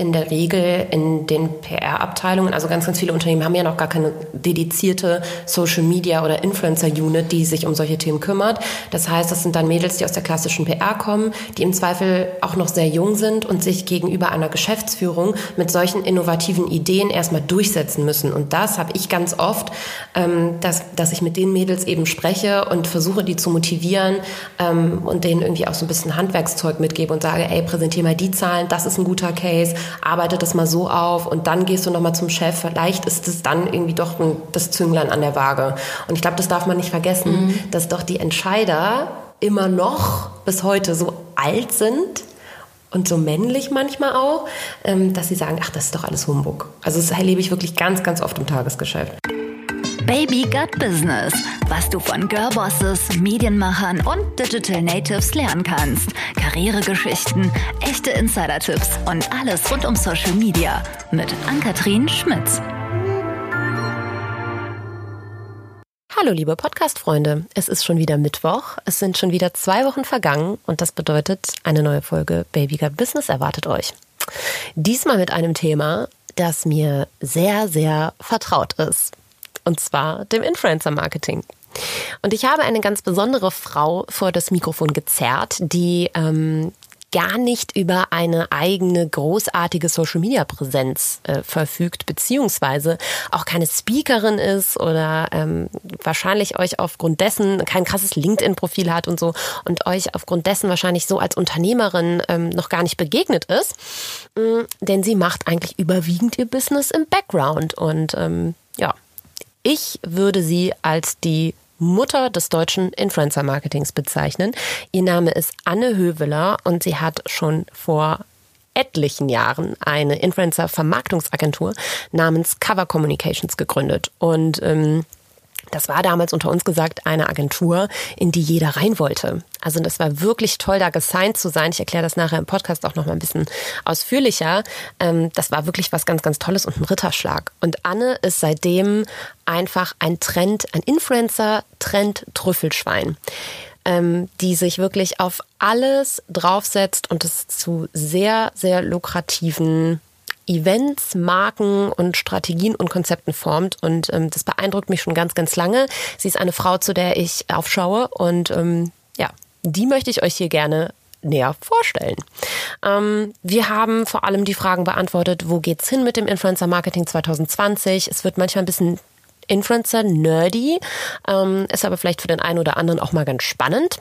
in der Regel in den PR-Abteilungen, also ganz, ganz viele Unternehmen haben ja noch gar keine dedizierte Social Media oder Influencer-Unit, die sich um solche Themen kümmert. Das heißt, das sind dann Mädels, die aus der klassischen PR kommen, die im Zweifel auch noch sehr jung sind und sich gegenüber einer Geschäftsführung mit solchen innovativen Ideen erstmal durchsetzen müssen. Und das habe ich ganz oft, ähm, dass, dass ich mit den Mädels eben spreche und versuche, die zu motivieren ähm, und denen irgendwie auch so ein bisschen Handwerkszeug mitgebe und sage, ey, präsentier mal die Zahlen, das ist ein guter Case, arbeite das mal so auf und dann gehst du nochmal zum Chef. Vielleicht ist es dann irgendwie doch das Zünglein an der Waage. Und ich glaube, das darf man nicht vergessen, mhm. dass doch die Entscheider immer noch bis heute so alt sind und so männlich manchmal auch, ähm, dass sie sagen, ach, das ist doch alles Humbug. Also das erlebe ich wirklich ganz, ganz oft im Tagesgeschäft. Baby Gut Business, was du von Girlbosses, Medienmachern und Digital Natives lernen kannst. Karrieregeschichten, echte Insider-Tipps und alles rund um Social Media mit Ann-Kathrin Schmitz. Hallo liebe Podcast-Freunde, es ist schon wieder Mittwoch, es sind schon wieder zwei Wochen vergangen und das bedeutet, eine neue Folge Baby Got Business erwartet euch. Diesmal mit einem Thema, das mir sehr, sehr vertraut ist und zwar dem Influencer-Marketing. Und ich habe eine ganz besondere Frau vor das Mikrofon gezerrt, die ähm, gar nicht über eine eigene großartige Social-Media-Präsenz äh, verfügt, beziehungsweise auch keine Speakerin ist oder ähm, wahrscheinlich euch aufgrund dessen kein krasses LinkedIn-Profil hat und so und euch aufgrund dessen wahrscheinlich so als Unternehmerin ähm, noch gar nicht begegnet ist. Ähm, denn sie macht eigentlich überwiegend ihr Business im Background und ähm, ja, ich würde sie als die Mutter des deutschen Influencer-Marketings bezeichnen. Ihr Name ist Anne Höveler und sie hat schon vor etlichen Jahren eine Influencer-Vermarktungsagentur namens Cover Communications gegründet. Und ähm, das war damals unter uns gesagt eine Agentur, in die jeder rein wollte. Also das war wirklich toll, da gesigned zu sein. Ich erkläre das nachher im Podcast auch noch mal ein bisschen ausführlicher. Ähm, das war wirklich was ganz, ganz Tolles und ein Ritterschlag. Und Anne ist seitdem einfach ein Trend, ein Influencer-Trend-Trüffelschwein ähm, die sich wirklich auf alles draufsetzt und es zu sehr, sehr lukrativen Events, Marken und Strategien und Konzepten formt. Und ähm, das beeindruckt mich schon ganz, ganz lange. Sie ist eine Frau, zu der ich aufschaue und ähm, ja, die möchte ich euch hier gerne näher vorstellen. Ähm, wir haben vor allem die Fragen beantwortet, wo geht's hin mit dem Influencer Marketing 2020? Es wird manchmal ein bisschen Influencer nerdy, ähm, ist aber vielleicht für den einen oder anderen auch mal ganz spannend.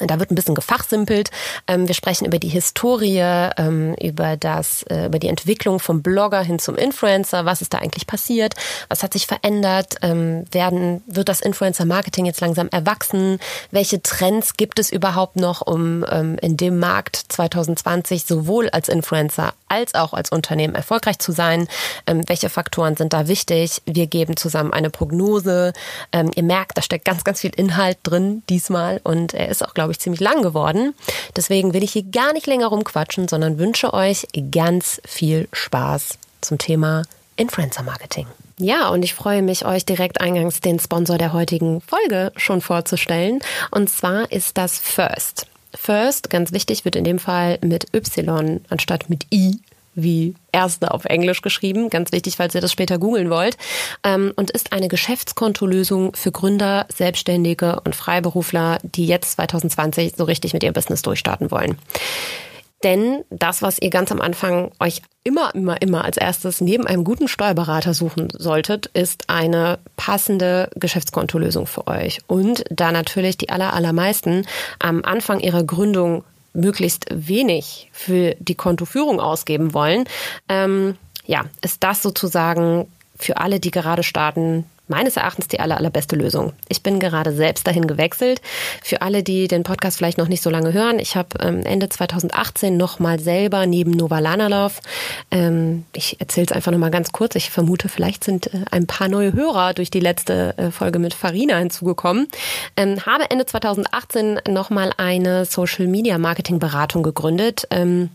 Da wird ein bisschen gefachsimpelt. Ähm, wir sprechen über die Historie, ähm, über das, äh, über die Entwicklung vom Blogger hin zum Influencer. Was ist da eigentlich passiert? Was hat sich verändert? Ähm, werden, wird das Influencer-Marketing jetzt langsam erwachsen? Welche Trends gibt es überhaupt noch, um in dem Markt 2020 sowohl als Influencer als auch als Unternehmen erfolgreich zu sein? Welche Faktoren sind da wichtig? Wir geben zusammen eine Prognose. Ihr merkt, da steckt ganz, ganz viel Inhalt drin diesmal und er ist auch, glaube glaube ich, ziemlich lang geworden. Deswegen will ich hier gar nicht länger rumquatschen, sondern wünsche euch ganz viel Spaß zum Thema Influencer Marketing. Ja, und ich freue mich, euch direkt eingangs den Sponsor der heutigen Folge schon vorzustellen. Und zwar ist das First. First, ganz wichtig, wird in dem Fall mit Y anstatt mit I wie Erste auf Englisch geschrieben, ganz wichtig, falls ihr das später googeln wollt, ähm, und ist eine Geschäftskontolösung für Gründer, Selbstständige und Freiberufler, die jetzt 2020 so richtig mit ihrem Business durchstarten wollen. Denn das, was ihr ganz am Anfang euch immer, immer, immer als erstes neben einem guten Steuerberater suchen solltet, ist eine passende Geschäftskontolösung für euch. Und da natürlich die aller, allermeisten am Anfang ihrer Gründung möglichst wenig für die Kontoführung ausgeben wollen, ähm, ja, ist das sozusagen für alle, die gerade starten, meines Erachtens die aller, allerbeste Lösung. Ich bin gerade selbst dahin gewechselt. Für alle, die den Podcast vielleicht noch nicht so lange hören, ich habe ähm, Ende 2018 nochmal selber neben Nova Lanalov, ähm, ich erzähle es einfach nochmal ganz kurz, ich vermute, vielleicht sind äh, ein paar neue Hörer durch die letzte äh, Folge mit Farina hinzugekommen, ähm, habe Ende 2018 nochmal eine Social Media Marketing Beratung gegründet. Ähm,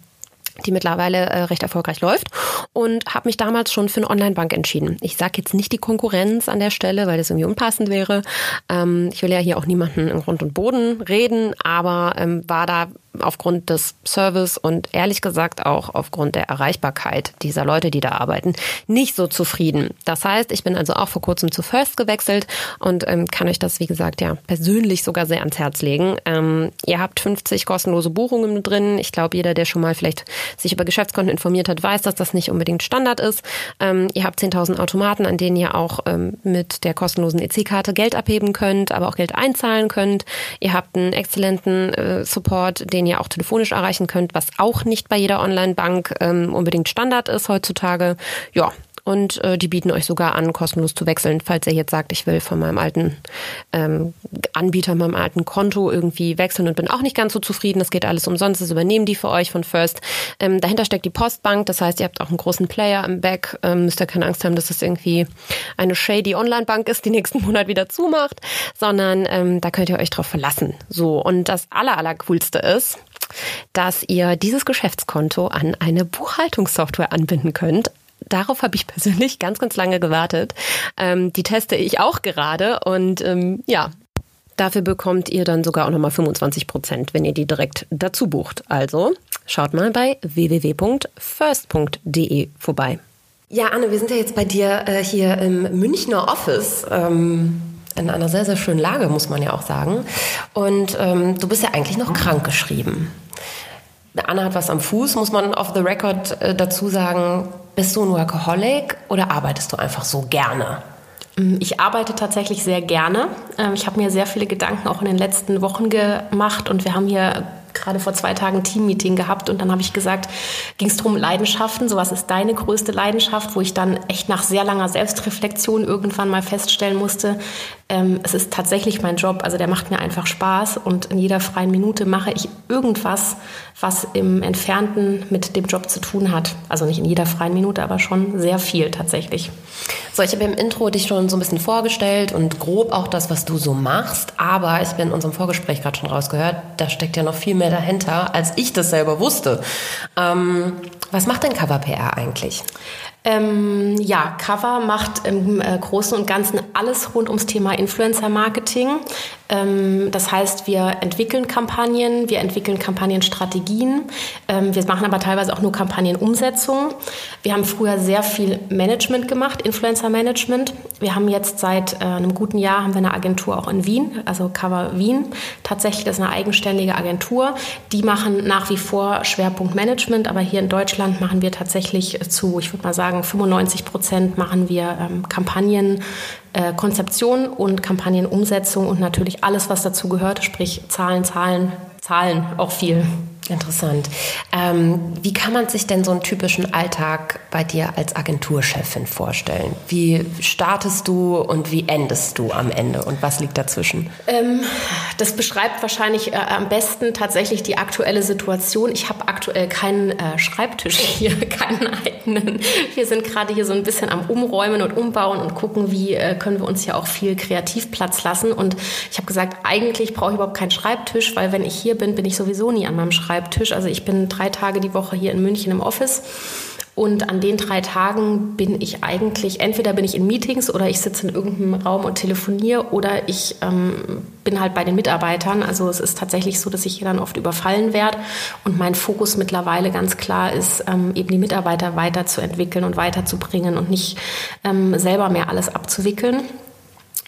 die mittlerweile äh, recht erfolgreich läuft und habe mich damals schon für eine Online-Bank entschieden. Ich sage jetzt nicht die Konkurrenz an der Stelle, weil das irgendwie unpassend wäre. Ähm, ich will ja hier auch niemanden in Grund und Boden reden, aber ähm, war da aufgrund des Service und ehrlich gesagt auch aufgrund der Erreichbarkeit dieser Leute, die da arbeiten, nicht so zufrieden. Das heißt, ich bin also auch vor kurzem zu First gewechselt und ähm, kann euch das, wie gesagt, ja persönlich sogar sehr ans Herz legen. Ähm, ihr habt 50 kostenlose Buchungen drin. Ich glaube, jeder, der schon mal vielleicht sich über Geschäftskonten informiert hat, weiß, dass das nicht unbedingt Standard ist. Ähm, ihr habt 10.000 Automaten, an denen ihr auch ähm, mit der kostenlosen EC-Karte Geld abheben könnt, aber auch Geld einzahlen könnt. Ihr habt einen exzellenten äh, Support, den ihr auch telefonisch erreichen könnt, was auch nicht bei jeder Online-Bank ähm, unbedingt Standard ist heutzutage. Ja, und äh, die bieten euch sogar an, kostenlos zu wechseln, falls ihr jetzt sagt, ich will von meinem alten ähm, Anbieter, meinem alten Konto irgendwie wechseln und bin auch nicht ganz so zufrieden. Das geht alles umsonst, das übernehmen die für euch von First. Ähm, dahinter steckt die Postbank, das heißt, ihr habt auch einen großen Player im Back, ähm, müsst ihr keine Angst haben, dass das irgendwie eine shady Online-Bank ist, die nächsten Monat wieder zumacht, sondern ähm, da könnt ihr euch drauf verlassen. So, und das aller, aller coolste ist, dass ihr dieses Geschäftskonto an eine Buchhaltungssoftware anbinden könnt darauf habe ich persönlich ganz, ganz lange gewartet. Ähm, die teste ich auch gerade und ähm, ja, Dafür bekommt ihr dann sogar auch nochmal 25 Prozent, wenn ihr die direkt dazu bucht. Also schaut mal bei www.first.de vorbei. Ja, Anne, wir sind ja jetzt bei dir äh, hier im Münchner Office. Ähm, in einer sehr, sehr schönen Lage, muss man ja auch sagen. Und ähm, du bist ja eigentlich noch krank geschrieben. Anna hat was am Fuß, muss man off the record äh, dazu sagen. Bist du ein Workaholic oder arbeitest du einfach so gerne? Mm, ich arbeite tatsächlich sehr gerne. Ähm, ich habe mir sehr viele Gedanken auch in den letzten Wochen gemacht und wir haben hier gerade vor zwei Tagen ein Teammeeting gehabt und dann habe ich gesagt, ging es darum, Leidenschaften, so was ist deine größte Leidenschaft, wo ich dann echt nach sehr langer Selbstreflexion irgendwann mal feststellen musste, ähm, es ist tatsächlich mein Job, also der macht mir einfach Spaß und in jeder freien Minute mache ich irgendwas, was im Entfernten mit dem Job zu tun hat. Also nicht in jeder freien Minute, aber schon sehr viel tatsächlich. So, ich habe im Intro dich schon so ein bisschen vorgestellt und grob auch das, was du so machst, aber ich bin in unserem Vorgespräch gerade schon rausgehört, da steckt ja noch viel mehr dahinter, als ich das selber wusste. Ähm, was macht denn Cover PR eigentlich? Ähm, ja, Cover macht im äh, Großen und Ganzen alles rund ums Thema Influencer Marketing. Ähm, das heißt, wir entwickeln Kampagnen, wir entwickeln Kampagnenstrategien. Ähm, wir machen aber teilweise auch nur Kampagnenumsetzung. Wir haben früher sehr viel Management gemacht, Influencer-Management. Wir haben jetzt seit äh, einem guten Jahr haben wir eine Agentur auch in Wien, also Cover Wien. Tatsächlich ist eine eigenständige Agentur. Die machen nach wie vor Schwerpunkt Management, aber hier in Deutschland machen wir tatsächlich zu, ich würde mal sagen, 95 Prozent machen wir ähm, Kampagnen, äh, Konzeption und Kampagnenumsetzung und natürlich alles, was dazu gehört, sprich Zahlen, Zahlen, Zahlen auch viel. Interessant. Ähm, wie kann man sich denn so einen typischen Alltag bei dir als Agenturchefin vorstellen? Wie startest du und wie endest du am Ende und was liegt dazwischen? Ähm, das beschreibt wahrscheinlich äh, am besten tatsächlich die aktuelle Situation. Ich habe aktuell keinen äh, Schreibtisch hier, keinen eigenen. Wir sind gerade hier so ein bisschen am Umräumen und Umbauen und gucken, wie äh, können wir uns hier auch viel Kreativplatz lassen. Und ich habe gesagt, eigentlich brauche ich überhaupt keinen Schreibtisch, weil wenn ich hier bin, bin ich sowieso nie an meinem Schreibtisch. Schreibtisch. Also ich bin drei Tage die Woche hier in München im Office. Und an den drei Tagen bin ich eigentlich, entweder bin ich in Meetings oder ich sitze in irgendeinem Raum und telefoniere oder ich ähm, bin halt bei den Mitarbeitern. Also es ist tatsächlich so, dass ich hier dann oft überfallen werde. Und mein Fokus mittlerweile ganz klar ist, ähm, eben die Mitarbeiter weiterzuentwickeln und weiterzubringen und nicht ähm, selber mehr alles abzuwickeln.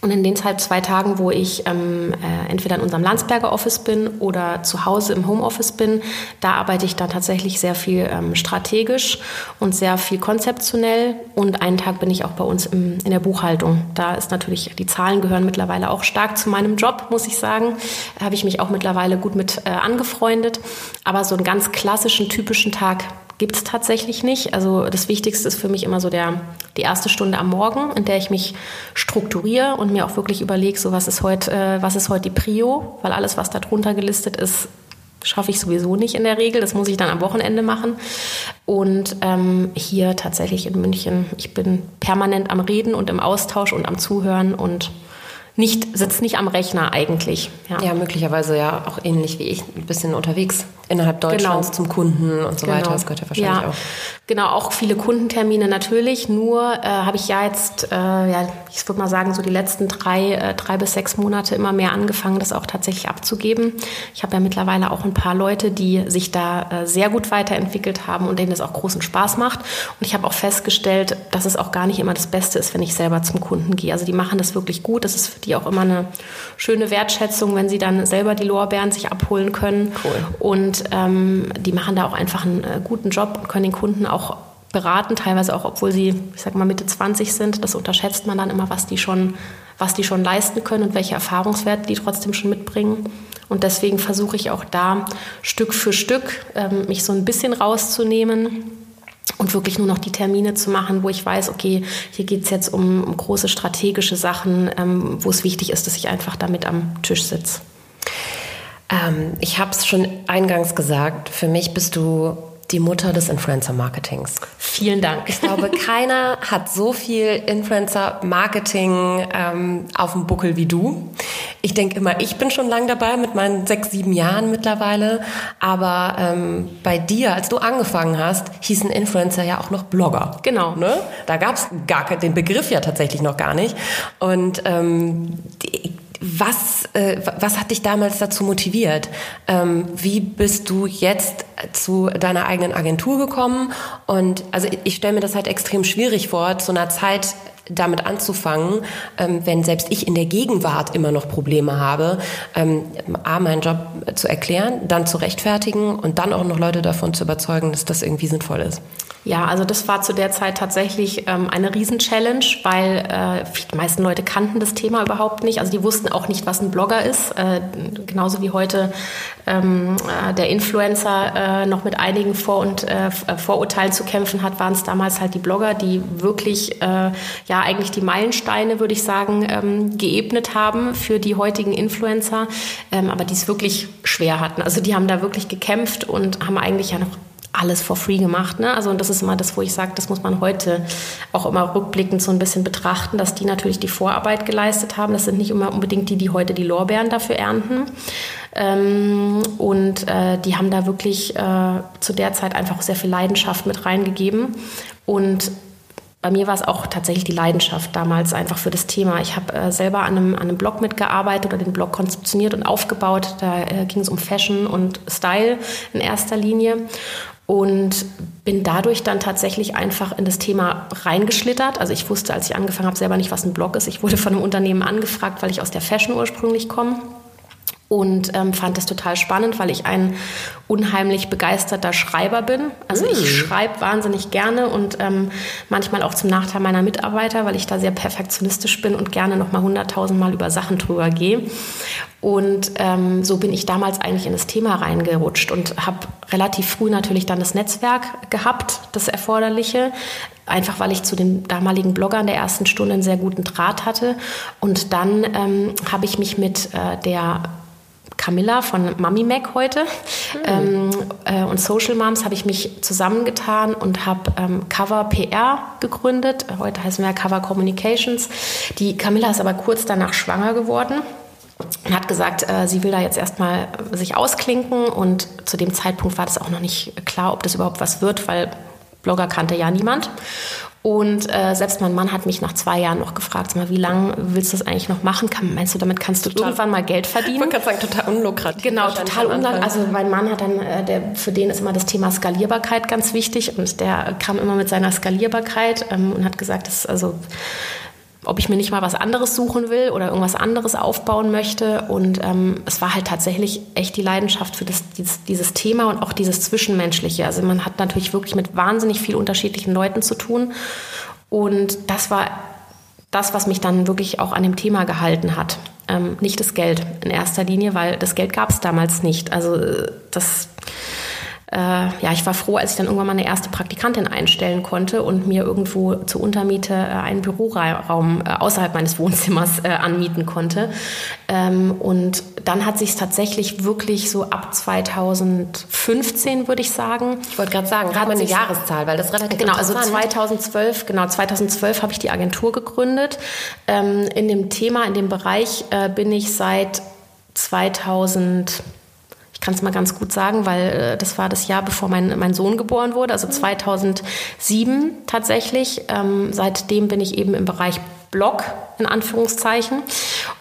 Und in den zwei Tagen, wo ich ähm, äh, entweder in unserem Landsberger Office bin oder zu Hause im Homeoffice bin, da arbeite ich dann tatsächlich sehr viel ähm, strategisch und sehr viel konzeptionell. Und einen Tag bin ich auch bei uns im, in der Buchhaltung. Da ist natürlich, die Zahlen gehören mittlerweile auch stark zu meinem Job, muss ich sagen. Habe ich mich auch mittlerweile gut mit äh, angefreundet. Aber so einen ganz klassischen, typischen Tag gibt es tatsächlich nicht. Also das Wichtigste ist für mich immer so der, die erste Stunde am Morgen, in der ich mich strukturiere und mir auch wirklich überlege, so was ist heute, äh, was ist heute die Prio, weil alles, was da drunter gelistet ist, schaffe ich sowieso nicht in der Regel. Das muss ich dann am Wochenende machen. Und ähm, hier tatsächlich in München, ich bin permanent am Reden und im Austausch und am Zuhören und nicht, sitzt nicht am Rechner eigentlich. Ja. ja, möglicherweise ja auch ähnlich wie ich, ein bisschen unterwegs innerhalb Deutschlands genau. zum Kunden und so genau. weiter. Das gehört ja wahrscheinlich ja. auch. Genau, auch viele Kundentermine natürlich. Nur äh, habe ich ja jetzt, äh, ja, ich würde mal sagen, so die letzten drei, äh, drei bis sechs Monate immer mehr angefangen, das auch tatsächlich abzugeben. Ich habe ja mittlerweile auch ein paar Leute, die sich da äh, sehr gut weiterentwickelt haben und denen das auch großen Spaß macht. Und ich habe auch festgestellt, dass es auch gar nicht immer das Beste ist, wenn ich selber zum Kunden gehe. Also die machen das wirklich gut. Das ist die auch immer eine schöne Wertschätzung, wenn sie dann selber die Lorbeeren sich abholen können. Cool. Und ähm, die machen da auch einfach einen äh, guten Job und können den Kunden auch beraten, teilweise auch, obwohl sie, ich sag mal, Mitte 20 sind. Das unterschätzt man dann immer, was die schon, was die schon leisten können und welche Erfahrungswerte die trotzdem schon mitbringen. Und deswegen versuche ich auch da Stück für Stück ähm, mich so ein bisschen rauszunehmen und wirklich nur noch die Termine zu machen, wo ich weiß, okay, hier geht es jetzt um, um, große strategische Sachen, ähm, wo es wichtig ist, dass ich einfach damit am Tisch sitze. Ähm, ich habe es schon eingangs gesagt, für mich bist du die Mutter des Influencer-Marketings. Vielen Dank. Ich glaube, keiner hat so viel Influencer-Marketing ähm, auf dem Buckel wie du. Ich denke immer, ich bin schon lang dabei mit meinen sechs, sieben Jahren mittlerweile. Aber ähm, bei dir, als du angefangen hast, hießen Influencer ja auch noch Blogger. Genau. Ne? Da gab es gar den Begriff ja tatsächlich noch gar nicht. Und ähm, die, was, äh, was hat dich damals dazu motiviert? Ähm, wie bist du jetzt zu deiner eigenen Agentur gekommen? Und also ich stelle mir das halt extrem schwierig vor, zu einer Zeit damit anzufangen, ähm, wenn selbst ich in der Gegenwart immer noch Probleme habe, ähm, A, meinen Job zu erklären, dann zu rechtfertigen und dann auch noch Leute davon zu überzeugen, dass das irgendwie sinnvoll ist. Ja, also das war zu der Zeit tatsächlich ähm, eine Riesen-Challenge, weil äh, die meisten Leute kannten das Thema überhaupt nicht. Also die wussten auch nicht, was ein Blogger ist. Äh, genauso wie heute ähm, äh, der Influencer äh, noch mit einigen Vor- und äh, äh, Vorurteilen zu kämpfen hat, waren es damals halt die Blogger, die wirklich äh, ja eigentlich die Meilensteine, würde ich sagen, ähm, geebnet haben für die heutigen Influencer, ähm, aber die es wirklich schwer hatten. Also die haben da wirklich gekämpft und haben eigentlich ja noch alles for free gemacht. Ne? Also und das ist immer das, wo ich sage, das muss man heute auch immer rückblickend so ein bisschen betrachten, dass die natürlich die Vorarbeit geleistet haben. Das sind nicht immer unbedingt die, die heute die Lorbeeren dafür ernten. Ähm, und äh, die haben da wirklich äh, zu der Zeit einfach sehr viel Leidenschaft mit reingegeben. Und bei mir war es auch tatsächlich die Leidenschaft damals einfach für das Thema. Ich habe äh, selber an einem, an einem Blog mitgearbeitet oder den Blog konzeptioniert und aufgebaut. Da äh, ging es um Fashion und Style in erster Linie und bin dadurch dann tatsächlich einfach in das Thema reingeschlittert. Also ich wusste, als ich angefangen habe, selber nicht, was ein Blog ist. Ich wurde von einem Unternehmen angefragt, weil ich aus der Fashion ursprünglich komme und ähm, fand das total spannend, weil ich ein unheimlich begeisterter Schreiber bin. Also ich mm. schreibe wahnsinnig gerne und ähm, manchmal auch zum Nachteil meiner Mitarbeiter, weil ich da sehr perfektionistisch bin und gerne noch mal hunderttausendmal über Sachen drüber gehe. Und ähm, so bin ich damals eigentlich in das Thema reingerutscht und habe relativ früh natürlich dann das Netzwerk gehabt, das Erforderliche. Einfach weil ich zu den damaligen Bloggern der ersten Stunde einen sehr guten Draht hatte. Und dann ähm, habe ich mich mit äh, der Camilla von Mami Mac heute mhm. ähm, äh, und Social Moms habe ich mich zusammengetan und habe ähm, Cover PR gegründet. Heute heißen wir Cover Communications. Die Camilla ist aber kurz danach schwanger geworden und hat gesagt, äh, sie will da jetzt erstmal sich ausklinken und zu dem Zeitpunkt war das auch noch nicht klar, ob das überhaupt was wird, weil Blogger kannte ja niemand. Und äh, selbst mein Mann hat mich nach zwei Jahren noch gefragt, mal, wie lange willst du das eigentlich noch machen? Kann, meinst du, damit kannst du total, irgendwann mal Geld verdienen? Ich wollte gerade sagen, total unlukrativ. Genau, total unlukrativ. Also mein Mann hat dann, äh, der, für den ist immer das Thema Skalierbarkeit ganz wichtig und der kam immer mit seiner Skalierbarkeit ähm, und hat gesagt, das ist also ob ich mir nicht mal was anderes suchen will oder irgendwas anderes aufbauen möchte. Und ähm, es war halt tatsächlich echt die Leidenschaft für das, dieses, dieses, Thema und auch dieses Zwischenmenschliche. Also man hat natürlich wirklich mit wahnsinnig viel unterschiedlichen Leuten zu tun. Und das war das, was mich dann wirklich auch an dem Thema gehalten hat. Ähm, nicht das Geld in erster Linie, weil das Geld gab es damals nicht. Also äh, das äh, ja, ich war froh, als ich dann irgendwann mal eine erste Praktikantin einstellen konnte und mir irgendwo zur Untermiete äh, einen Büroraum äh, außerhalb meines Wohnzimmers äh, anmieten konnte. Ähm, und dann hat sich es tatsächlich wirklich so ab 2015, würde ich sagen. Ich wollte gerade sagen, gerade eine Jahreszahl, weil das relativ Genau, also 2012, genau, 2012 habe ich die Agentur gegründet. Ähm, in dem Thema, in dem Bereich äh, bin ich seit 2000 ich kann es mal ganz gut sagen, weil äh, das war das Jahr, bevor mein, mein Sohn geboren wurde, also 2007 tatsächlich. Ähm, seitdem bin ich eben im Bereich Blog in Anführungszeichen.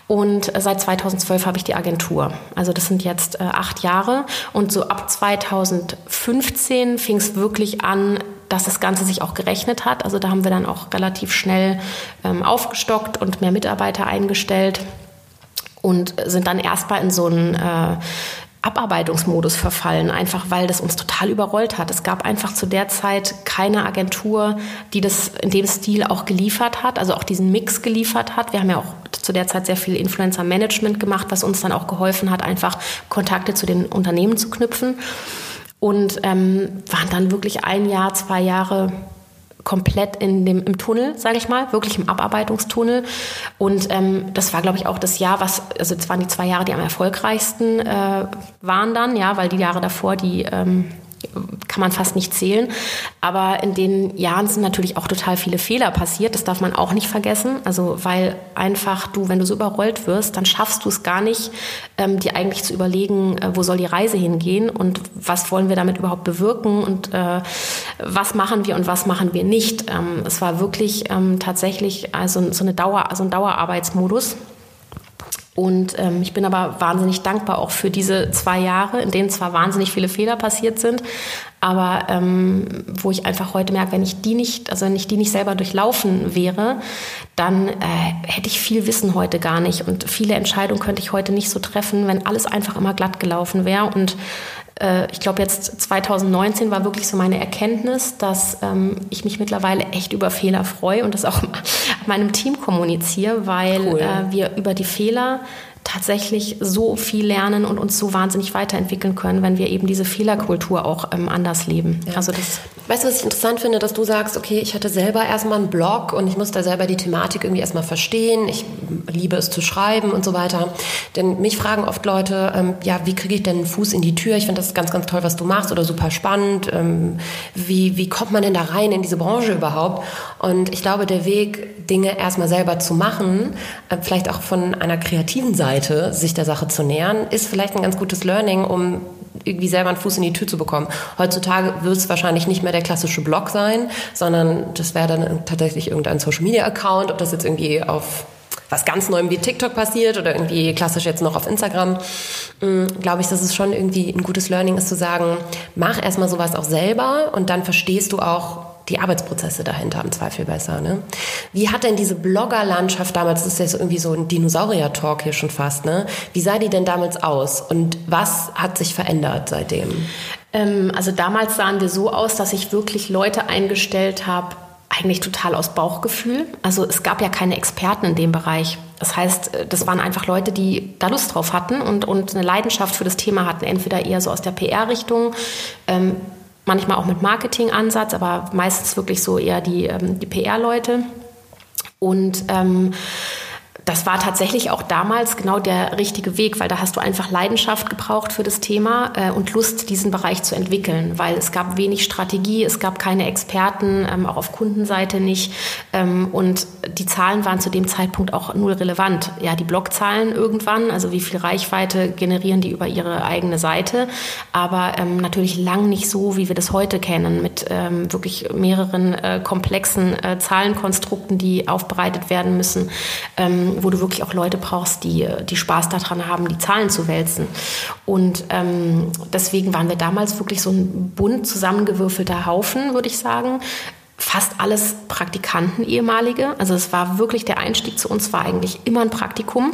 Und äh, seit 2012 habe ich die Agentur. Also das sind jetzt äh, acht Jahre. Und so ab 2015 fing es wirklich an, dass das Ganze sich auch gerechnet hat. Also da haben wir dann auch relativ schnell ähm, aufgestockt und mehr Mitarbeiter eingestellt und sind dann erstmal in so einen äh, Abarbeitungsmodus verfallen, einfach weil das uns total überrollt hat. Es gab einfach zu der Zeit keine Agentur, die das in dem Stil auch geliefert hat, also auch diesen Mix geliefert hat. Wir haben ja auch zu der Zeit sehr viel Influencer-Management gemacht, was uns dann auch geholfen hat, einfach Kontakte zu den Unternehmen zu knüpfen. Und ähm, waren dann wirklich ein Jahr, zwei Jahre komplett in dem, im Tunnel, sage ich mal, wirklich im Abarbeitungstunnel. Und ähm, das war, glaube ich, auch das Jahr, was, also es waren die zwei Jahre, die am erfolgreichsten äh, waren dann, ja, weil die Jahre davor, die ähm, kann man fast nicht zählen. Aber in den Jahren sind natürlich auch total viele Fehler passiert. Das darf man auch nicht vergessen. Also weil einfach du, wenn du so überrollt wirst, dann schaffst du es gar nicht, ähm, dir eigentlich zu überlegen, äh, wo soll die Reise hingehen und was wollen wir damit überhaupt bewirken und äh, was machen wir und was machen wir nicht. Ähm, es war wirklich ähm, tatsächlich also so eine Dauer, also ein Dauerarbeitsmodus. Und ähm, ich bin aber wahnsinnig dankbar auch für diese zwei Jahre, in denen zwar wahnsinnig viele Fehler passiert sind, aber ähm, wo ich einfach heute merke, wenn ich die nicht, also wenn ich die nicht selber durchlaufen wäre, dann äh, hätte ich viel Wissen heute gar nicht und viele Entscheidungen könnte ich heute nicht so treffen, wenn alles einfach immer glatt gelaufen wäre. Und ich glaube jetzt 2019 war wirklich so meine Erkenntnis, dass ähm, ich mich mittlerweile echt über Fehler freue und das auch meinem Team kommuniziere, weil cool. äh, wir über die Fehler tatsächlich so viel lernen und uns so wahnsinnig weiterentwickeln können, wenn wir eben diese Fehlerkultur auch ähm, anders leben. Ja. Also das weißt du, was ich interessant finde, dass du sagst, okay, ich hatte selber erstmal einen Blog und ich muss da selber die Thematik irgendwie erstmal verstehen. Ich liebe es zu schreiben und so weiter. Denn mich fragen oft Leute, ähm, ja, wie kriege ich denn einen Fuß in die Tür? Ich finde das ganz, ganz toll, was du machst oder super spannend. Ähm, wie, wie kommt man denn da rein in diese Branche überhaupt? Und ich glaube, der Weg, Dinge erstmal selber zu machen, äh, vielleicht auch von einer kreativen Seite, Seite, sich der Sache zu nähern, ist vielleicht ein ganz gutes Learning, um irgendwie selber einen Fuß in die Tür zu bekommen. Heutzutage wird es wahrscheinlich nicht mehr der klassische Blog sein, sondern das wäre dann tatsächlich irgendein Social Media Account, ob das jetzt irgendwie auf was ganz Neuem wie TikTok passiert oder irgendwie klassisch jetzt noch auf Instagram, mm, glaube ich, dass es schon irgendwie ein gutes Learning ist zu sagen, mach erstmal sowas auch selber und dann verstehst du auch, die Arbeitsprozesse dahinter im Zweifel besser. Ne? Wie hat denn diese Bloggerlandschaft damals, das ist jetzt irgendwie so ein Dinosaurier-Talk hier schon fast, ne? wie sah die denn damals aus und was hat sich verändert seitdem? Ähm, also damals sahen wir so aus, dass ich wirklich Leute eingestellt habe, eigentlich total aus Bauchgefühl. Also es gab ja keine Experten in dem Bereich. Das heißt, äh, das waren einfach Leute, die da Lust drauf hatten und, und eine Leidenschaft für das Thema hatten, entweder eher so aus der PR-Richtung, ähm, manchmal auch mit Marketingansatz, aber meistens wirklich so eher die, ähm, die PR-Leute. Und ähm, das war tatsächlich auch damals genau der richtige Weg, weil da hast du einfach Leidenschaft gebraucht für das Thema äh, und Lust, diesen Bereich zu entwickeln, weil es gab wenig Strategie, es gab keine Experten, ähm, auch auf Kundenseite nicht. Ähm, und die Zahlen waren zu dem Zeitpunkt auch null relevant. Ja, die Blockzahlen irgendwann, also wie viel Reichweite generieren die über ihre eigene Seite, aber ähm, natürlich lang nicht so, wie wir das heute kennen, mit ähm, wirklich mehreren äh, komplexen äh, Zahlenkonstrukten, die aufbereitet werden müssen wo du wirklich auch Leute brauchst, die, die Spaß daran haben, die Zahlen zu wälzen. Und ähm, deswegen waren wir damals wirklich so ein bunt zusammengewürfelter Haufen, würde ich sagen fast alles Praktikanten ehemalige. Also es war wirklich der Einstieg zu uns war eigentlich immer ein Praktikum.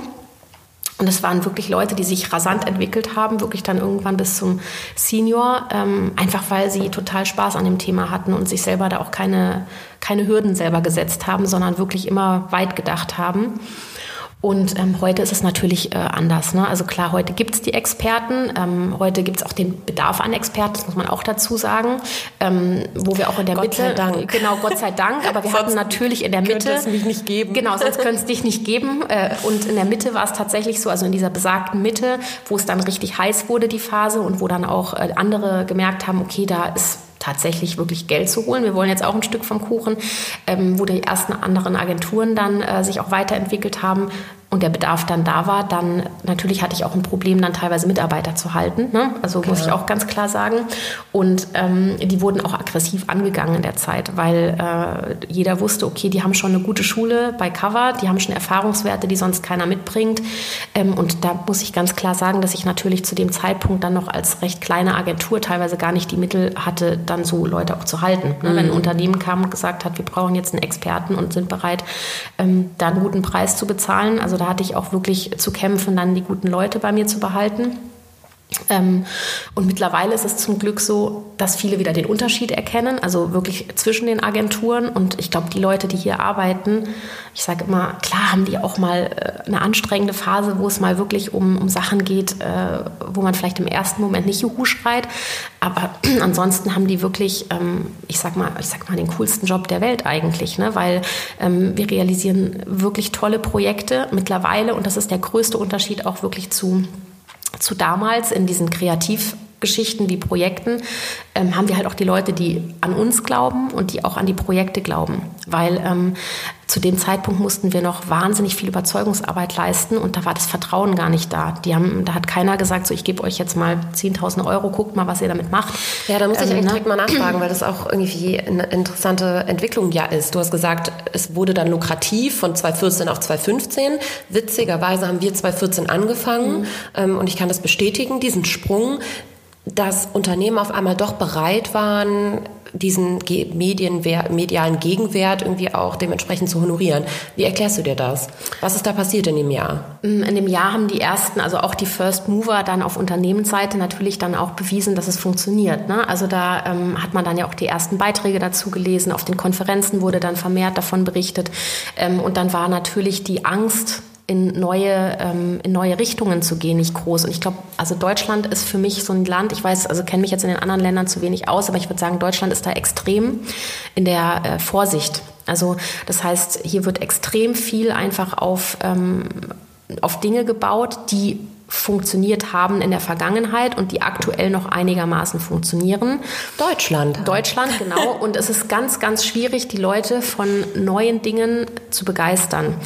Und es waren wirklich Leute, die sich rasant entwickelt haben, wirklich dann irgendwann bis zum Senior, ähm, einfach weil sie total Spaß an dem Thema hatten und sich selber da auch keine, keine Hürden selber gesetzt haben, sondern wirklich immer weit gedacht haben. Und ähm, heute ist es natürlich äh, anders. Ne? Also klar, heute gibt es die Experten, ähm, heute gibt es auch den Bedarf an Experten, das muss man auch dazu sagen, ähm, wo wir auch in der Gott Mitte, sei Dank. genau, Gott sei Dank, aber wir hatten natürlich in der Mitte, es mich nicht geben. genau, sonst könnte es dich nicht geben. Äh, und in der Mitte war es tatsächlich so, also in dieser besagten Mitte, wo es dann richtig heiß wurde die Phase und wo dann auch äh, andere gemerkt haben, okay, da ist tatsächlich wirklich Geld zu holen. Wir wollen jetzt auch ein Stück vom Kuchen, ähm, wo die ersten anderen Agenturen dann äh, sich auch weiterentwickelt haben, und der Bedarf dann da war, dann natürlich hatte ich auch ein Problem, dann teilweise Mitarbeiter zu halten. Ne? Also okay. muss ich auch ganz klar sagen. Und ähm, die wurden auch aggressiv angegangen in der Zeit, weil äh, jeder wusste, okay, die haben schon eine gute Schule bei Cover, die haben schon Erfahrungswerte, die sonst keiner mitbringt. Ähm, und da muss ich ganz klar sagen, dass ich natürlich zu dem Zeitpunkt dann noch als recht kleine Agentur teilweise gar nicht die Mittel hatte, dann so Leute auch zu halten. Ne? Mhm. Wenn ein Unternehmen kam und gesagt hat, wir brauchen jetzt einen Experten und sind bereit, ähm, da einen guten Preis zu bezahlen. Also da hatte ich auch wirklich zu kämpfen, dann die guten Leute bei mir zu behalten. Ähm, und mittlerweile ist es zum Glück so, dass viele wieder den Unterschied erkennen, also wirklich zwischen den Agenturen. Und ich glaube, die Leute, die hier arbeiten, ich sage immer, klar haben die auch mal äh, eine anstrengende Phase, wo es mal wirklich um, um Sachen geht, äh, wo man vielleicht im ersten Moment nicht Juhu schreit. Aber ansonsten haben die wirklich, ähm, ich sag mal, sag mal, den coolsten Job der Welt eigentlich, ne? weil ähm, wir realisieren wirklich tolle Projekte mittlerweile und das ist der größte Unterschied auch wirklich zu zu damals in diesen Kreativgeschichten wie Projekten ähm, haben wir halt auch die Leute, die an uns glauben und die auch an die Projekte glauben. Weil ähm, zu dem Zeitpunkt mussten wir noch wahnsinnig viel Überzeugungsarbeit leisten und da war das Vertrauen gar nicht da. Die haben, da hat keiner gesagt, so ich gebe euch jetzt mal 10.000 Euro, guckt mal, was ihr damit macht. Ja, da muss ich ähm, ne? direkt mal nachfragen, weil das auch irgendwie eine interessante Entwicklung ja ist. Du hast gesagt, es wurde dann lukrativ von 2014 auf 2015. Witzigerweise haben wir 2014 angefangen mhm. ähm, und ich kann das bestätigen, diesen Sprung dass Unternehmen auf einmal doch bereit waren, diesen Medienwert, medialen Gegenwert irgendwie auch dementsprechend zu honorieren. Wie erklärst du dir das? Was ist da passiert in dem Jahr? Mm, in dem Jahr haben die ersten, also auch die First Mover dann auf Unternehmensseite natürlich dann auch bewiesen, dass es funktioniert. Ne? Also da ähm, hat man dann ja auch die ersten Beiträge dazu gelesen. Auf den Konferenzen wurde dann vermehrt davon berichtet. Ähm, und dann war natürlich die Angst, in neue, ähm, in neue Richtungen zu gehen, nicht groß. Und ich glaube, also Deutschland ist für mich so ein Land, ich weiß, also kenne mich jetzt in den anderen Ländern zu wenig aus, aber ich würde sagen, Deutschland ist da extrem in der äh, Vorsicht. Also das heißt, hier wird extrem viel einfach auf, ähm, auf Dinge gebaut, die funktioniert haben in der Vergangenheit und die aktuell noch einigermaßen funktionieren. Deutschland. Deutschland, genau. Und es ist ganz, ganz schwierig, die Leute von neuen Dingen zu begeistern.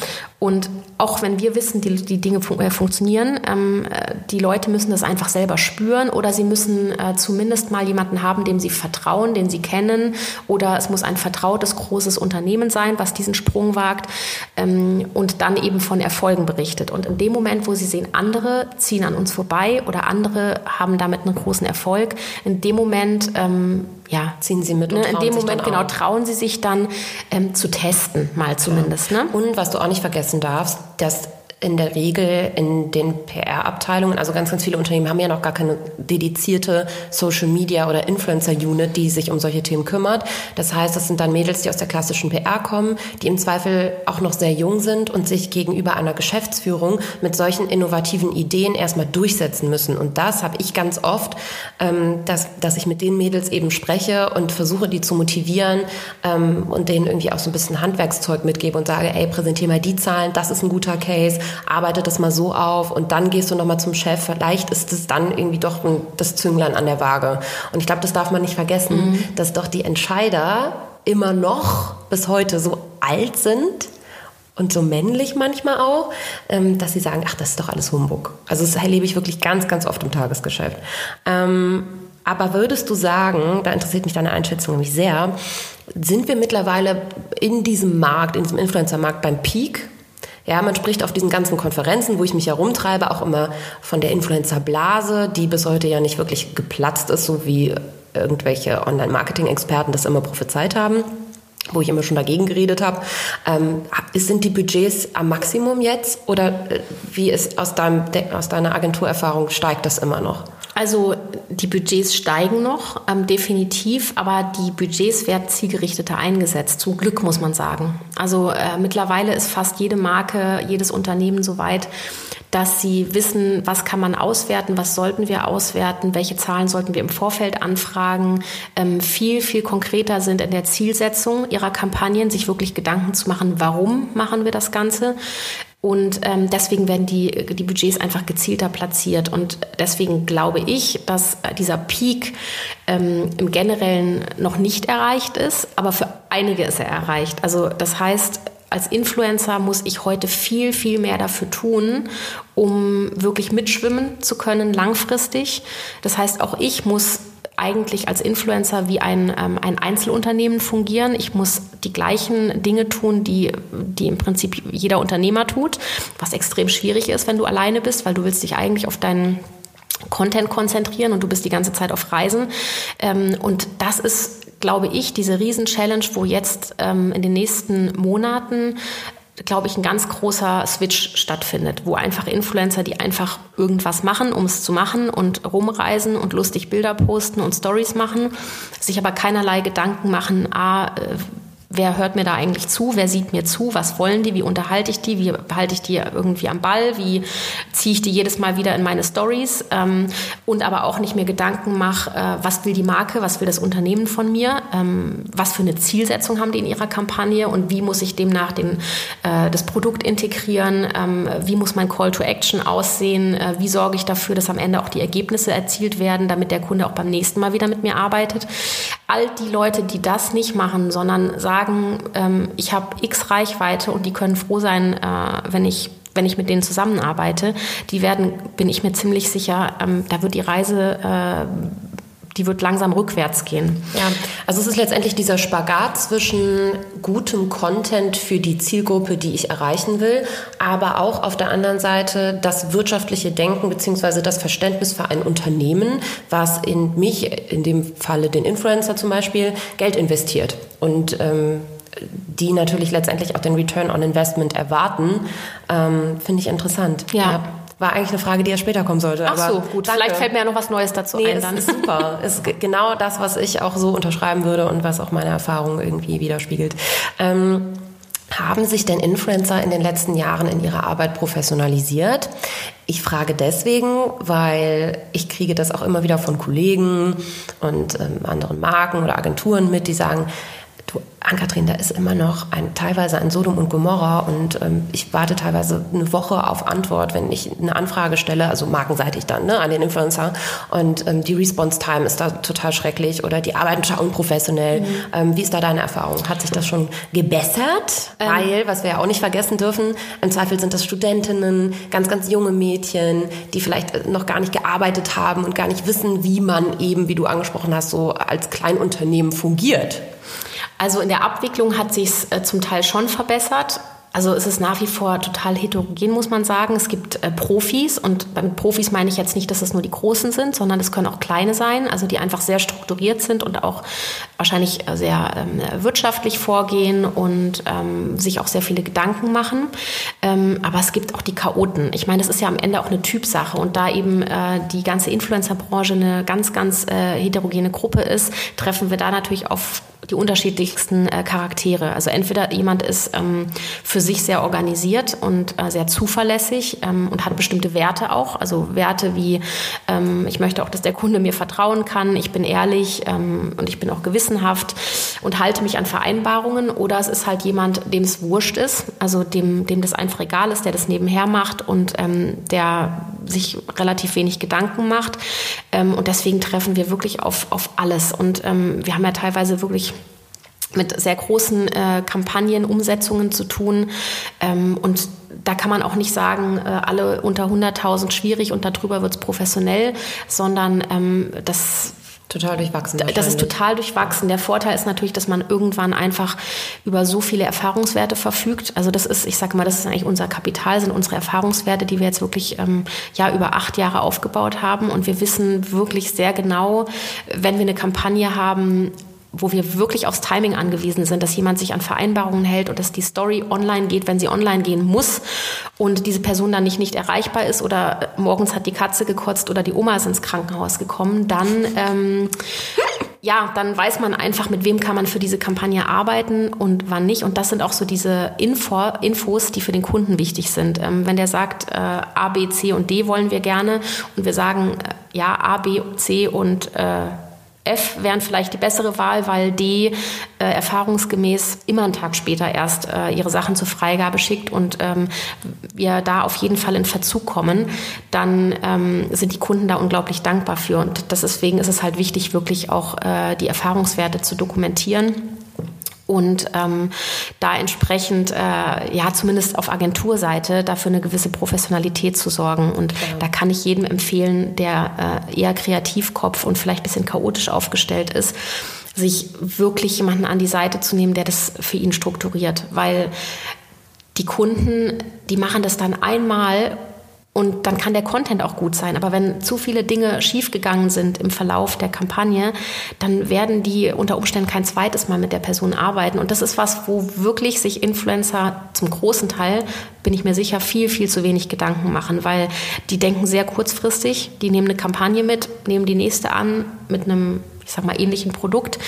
Und auch wenn wir wissen, die, die Dinge fun äh, funktionieren, ähm, äh, die Leute müssen das einfach selber spüren oder sie müssen äh, zumindest mal jemanden haben, dem sie vertrauen, den sie kennen. Oder es muss ein vertrautes, großes Unternehmen sein, was diesen Sprung wagt ähm, und dann eben von Erfolgen berichtet. Und in dem Moment, wo sie sehen, andere ziehen an uns vorbei oder andere haben damit einen großen Erfolg, in dem Moment ähm, ja, ziehen sie mit. Und ne, in dem Moment genau trauen sie sich dann ähm, zu testen, mal zumindest. Ja. Ne? Und was du auch nicht vergessen darfst, dass in der Regel in den PR-Abteilungen, also ganz, ganz viele Unternehmen haben ja noch gar keine dedizierte Social Media oder Influencer-Unit, die sich um solche Themen kümmert. Das heißt, das sind dann Mädels, die aus der klassischen PR kommen, die im Zweifel auch noch sehr jung sind und sich gegenüber einer Geschäftsführung mit solchen innovativen Ideen erstmal durchsetzen müssen. Und das habe ich ganz oft, ähm, dass, dass ich mit den Mädels eben spreche und versuche, die zu motivieren ähm, und denen irgendwie auch so ein bisschen Handwerkszeug mitgebe und sage, ey, präsentier mal die Zahlen, das ist ein guter Case arbeite das mal so auf und dann gehst du nochmal zum Chef. Vielleicht ist es dann irgendwie doch das Zünglein an der Waage. Und ich glaube, das darf man nicht vergessen, mhm. dass doch die Entscheider immer noch bis heute so alt sind und so männlich manchmal auch, ähm, dass sie sagen, ach, das ist doch alles Humbug. Also das erlebe ich wirklich ganz, ganz oft im Tagesgeschäft. Ähm, aber würdest du sagen, da interessiert mich deine Einschätzung nämlich sehr, sind wir mittlerweile in diesem Markt, in diesem Influencer-Markt beim Peak ja, man spricht auf diesen ganzen Konferenzen, wo ich mich herumtreibe, auch immer von der Influencer-Blase, die bis heute ja nicht wirklich geplatzt ist, so wie irgendwelche Online-Marketing-Experten das immer prophezeit haben wo ich immer schon dagegen geredet habe. Ähm, sind die Budgets am Maximum jetzt oder äh, wie ist aus, deinem, aus deiner Agenturerfahrung steigt das immer noch? Also die Budgets steigen noch, ähm, definitiv, aber die Budgets werden zielgerichteter eingesetzt. Zum Glück muss man sagen. Also äh, mittlerweile ist fast jede Marke, jedes Unternehmen so weit, dass sie wissen, was kann man auswerten, was sollten wir auswerten, welche Zahlen sollten wir im Vorfeld anfragen, ähm, viel, viel konkreter sind in der Zielsetzung ihrer Kampagnen, sich wirklich Gedanken zu machen, warum machen wir das Ganze. Und ähm, deswegen werden die, die Budgets einfach gezielter platziert. Und deswegen glaube ich, dass dieser Peak ähm, im Generellen noch nicht erreicht ist, aber für einige ist er erreicht. Also das heißt, als Influencer muss ich heute viel, viel mehr dafür tun, um wirklich mitschwimmen zu können langfristig. Das heißt, auch ich muss eigentlich als Influencer wie ein, ähm, ein Einzelunternehmen fungieren. Ich muss die gleichen Dinge tun, die, die im Prinzip jeder Unternehmer tut, was extrem schwierig ist, wenn du alleine bist, weil du willst dich eigentlich auf deinen Content konzentrieren und du bist die ganze Zeit auf Reisen. Ähm, und das ist glaube ich, diese Riesen-Challenge, wo jetzt ähm, in den nächsten Monaten glaube ich, ein ganz großer Switch stattfindet, wo einfach Influencer, die einfach irgendwas machen, um es zu machen und rumreisen und lustig Bilder posten und Stories machen, sich aber keinerlei Gedanken machen, ah, äh, wer hört mir da eigentlich zu, wer sieht mir zu, was wollen die, wie unterhalte ich die, wie halte ich die irgendwie am Ball, wie ziehe ich die jedes Mal wieder in meine Stories? Ähm, und aber auch nicht mehr Gedanken mache, äh, was will die Marke, was will das Unternehmen von mir, ähm, was für eine Zielsetzung haben die in ihrer Kampagne? Und wie muss ich demnach den, äh, das Produkt integrieren, ähm, wie muss mein Call to Action aussehen, äh, wie sorge ich dafür, dass am Ende auch die Ergebnisse erzielt werden, damit der Kunde auch beim nächsten Mal wieder mit mir arbeitet. All die Leute, die das nicht machen, sondern sagen, ähm, ich habe X Reichweite und die können froh sein, äh, wenn ich wenn ich mit denen zusammenarbeite, die werden, bin ich mir ziemlich sicher, ähm, da wird die Reise äh, die wird langsam rückwärts gehen. Ja, also es ist letztendlich dieser Spagat zwischen gutem Content für die Zielgruppe, die ich erreichen will, aber auch auf der anderen Seite das wirtschaftliche Denken bzw. das Verständnis für ein Unternehmen, was in mich, in dem Falle den Influencer zum Beispiel, Geld investiert. Und ähm, die natürlich letztendlich auch den Return on Investment erwarten, ähm, finde ich interessant. ja. ja. War eigentlich eine Frage, die ja später kommen sollte. Ach so, gut. Danke. Vielleicht fällt mir ja noch was Neues dazu nee, ein. Dann. ist super. ist genau das, was ich auch so unterschreiben würde und was auch meine Erfahrung irgendwie widerspiegelt. Ähm, haben sich denn Influencer in den letzten Jahren in ihrer Arbeit professionalisiert? Ich frage deswegen, weil ich kriege das auch immer wieder von Kollegen und ähm, anderen Marken oder Agenturen mit, die sagen, du, Ann-Kathrin, da ist immer noch ein, teilweise ein Sodom und Gomorra und ähm, ich warte teilweise eine Woche auf Antwort, wenn ich eine Anfrage stelle, also markenseitig dann, ne, an den Influencer und ähm, die Response-Time ist da total schrecklich oder die arbeiten schon unprofessionell. Mhm. Ähm, wie ist da deine Erfahrung? Hat sich das schon gebessert? Ähm. Weil, was wir ja auch nicht vergessen dürfen, im Zweifel sind das Studentinnen, ganz, ganz junge Mädchen, die vielleicht noch gar nicht gearbeitet haben und gar nicht wissen, wie man eben, wie du angesprochen hast, so als Kleinunternehmen fungiert. Also in der Abwicklung hat sich äh, zum Teil schon verbessert. Also es ist nach wie vor total heterogen, muss man sagen. Es gibt äh, Profis und mit Profis meine ich jetzt nicht, dass es nur die Großen sind, sondern es können auch kleine sein, also die einfach sehr strukturiert sind und auch wahrscheinlich äh, sehr ähm, wirtschaftlich vorgehen und ähm, sich auch sehr viele Gedanken machen. Ähm, aber es gibt auch die Chaoten. Ich meine, das ist ja am Ende auch eine Typsache und da eben äh, die ganze Influencer-Branche eine ganz, ganz äh, heterogene Gruppe ist, treffen wir da natürlich auf die unterschiedlichsten äh, Charaktere. Also entweder jemand ist ähm, für sich sehr organisiert und äh, sehr zuverlässig ähm, und hat bestimmte Werte auch. Also Werte wie, ähm, ich möchte auch, dass der Kunde mir vertrauen kann, ich bin ehrlich ähm, und ich bin auch gewissenhaft und halte mich an Vereinbarungen. Oder es ist halt jemand, dem es wurscht ist, also dem, dem das einfach egal ist, der das nebenher macht und ähm, der sich relativ wenig Gedanken macht. Ähm, und deswegen treffen wir wirklich auf, auf alles. Und ähm, wir haben ja teilweise wirklich mit sehr großen äh, Kampagnen, Umsetzungen zu tun. Ähm, und da kann man auch nicht sagen, äh, alle unter 100.000 schwierig und darüber wird es professionell, sondern ähm, das Total durchwachsen. Das ist total durchwachsen. Der Vorteil ist natürlich, dass man irgendwann einfach über so viele Erfahrungswerte verfügt. Also das ist, ich sage mal, das ist eigentlich unser Kapital, sind unsere Erfahrungswerte, die wir jetzt wirklich ähm, ja über acht Jahre aufgebaut haben. Und wir wissen wirklich sehr genau, wenn wir eine Kampagne haben, wo wir wirklich aufs Timing angewiesen sind, dass jemand sich an Vereinbarungen hält und dass die Story online geht, wenn sie online gehen muss und diese Person dann nicht, nicht erreichbar ist oder morgens hat die Katze gekotzt oder die Oma ist ins Krankenhaus gekommen, dann ähm, ja, dann weiß man einfach, mit wem kann man für diese Kampagne arbeiten und wann nicht. Und das sind auch so diese Info, Infos, die für den Kunden wichtig sind. Ähm, wenn der sagt, äh, A, B, C und D wollen wir gerne und wir sagen, äh, ja, A, B, C und äh, F wären vielleicht die bessere Wahl, weil D äh, erfahrungsgemäß immer einen Tag später erst äh, ihre Sachen zur Freigabe schickt und ähm, wir da auf jeden Fall in Verzug kommen, dann ähm, sind die Kunden da unglaublich dankbar für. Und deswegen ist es halt wichtig, wirklich auch äh, die Erfahrungswerte zu dokumentieren und ähm, da entsprechend, äh, ja, zumindest auf Agenturseite dafür eine gewisse Professionalität zu sorgen. Und ja. da kann ich jedem empfehlen, der äh, eher Kreativkopf und vielleicht ein bisschen chaotisch aufgestellt ist, sich wirklich jemanden an die Seite zu nehmen, der das für ihn strukturiert. Weil die Kunden, die machen das dann einmal und dann kann der Content auch gut sein. Aber wenn zu viele Dinge schiefgegangen sind im Verlauf der Kampagne, dann werden die unter Umständen kein zweites Mal mit der Person arbeiten. Und das ist was, wo wirklich sich Influencer zum großen Teil, bin ich mir sicher, viel, viel zu wenig Gedanken machen, weil die denken sehr kurzfristig. Die nehmen eine Kampagne mit, nehmen die nächste an mit einem ich sag mal, ähnlichen Produkt,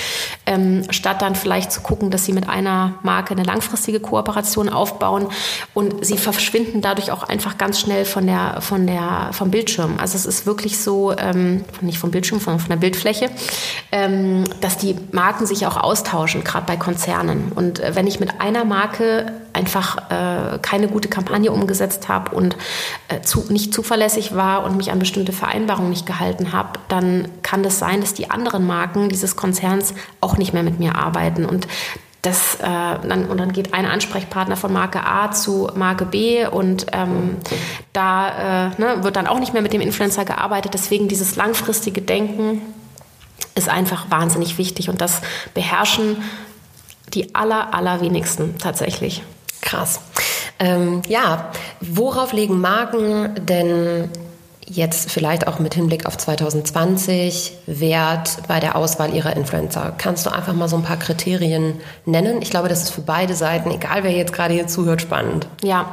ähm, statt dann vielleicht zu gucken, dass sie mit einer Marke eine langfristige Kooperation aufbauen und sie verschwinden dadurch auch einfach ganz schnell von der, von der, vom Bildschirm. Also es ist wirklich so, ähm, nicht vom Bildschirm, sondern von der Bildfläche, ähm, dass die Marken sich auch austauschen, gerade bei Konzernen. Und äh, wenn ich mit einer Marke einfach äh, keine gute Kampagne umgesetzt habe und äh, zu, nicht zuverlässig war und mich an bestimmte Vereinbarungen nicht gehalten habe, dann kann das sein, dass die anderen Marken dieses Konzerns auch nicht mehr mit mir arbeiten. Und das, äh, dann, und dann geht ein Ansprechpartner von Marke A zu Marke B und ähm, da äh, ne, wird dann auch nicht mehr mit dem Influencer gearbeitet. Deswegen dieses langfristige Denken ist einfach wahnsinnig wichtig und das beherrschen die aller, allerwenigsten tatsächlich. Krass. Ähm, ja, worauf legen Marken denn jetzt vielleicht auch mit Hinblick auf 2020 Wert bei der Auswahl ihrer Influencer? Kannst du einfach mal so ein paar Kriterien nennen? Ich glaube, das ist für beide Seiten, egal wer jetzt gerade hier zuhört, spannend. Ja,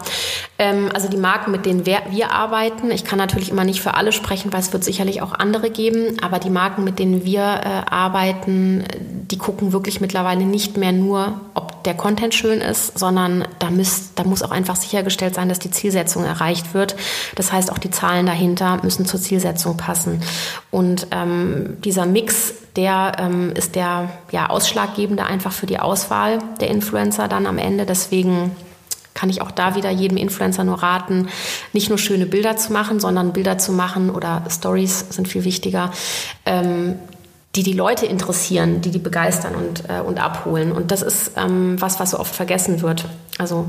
also die Marken, mit denen wir, wir, arbeiten, ich kann natürlich immer nicht für alle sprechen, weil es wird sicherlich auch andere geben, aber die Marken, mit denen wir äh, arbeiten, die gucken wirklich mittlerweile nicht mehr nur, ob der Content schön ist, sondern da, müsst, da muss auch einfach sichergestellt sein, dass die Zielsetzung erreicht wird. Das heißt, auch die Zahlen dahinter müssen zur Zielsetzung passen. Und ähm, dieser Mix, der ähm, ist der ja, ausschlaggebende einfach für die Auswahl der Influencer dann am Ende. Deswegen kann ich auch da wieder jedem Influencer nur raten, nicht nur schöne Bilder zu machen, sondern Bilder zu machen oder Stories sind viel wichtiger, ähm, die die Leute interessieren, die die begeistern und, äh, und abholen. Und das ist ähm, was, was so oft vergessen wird. Also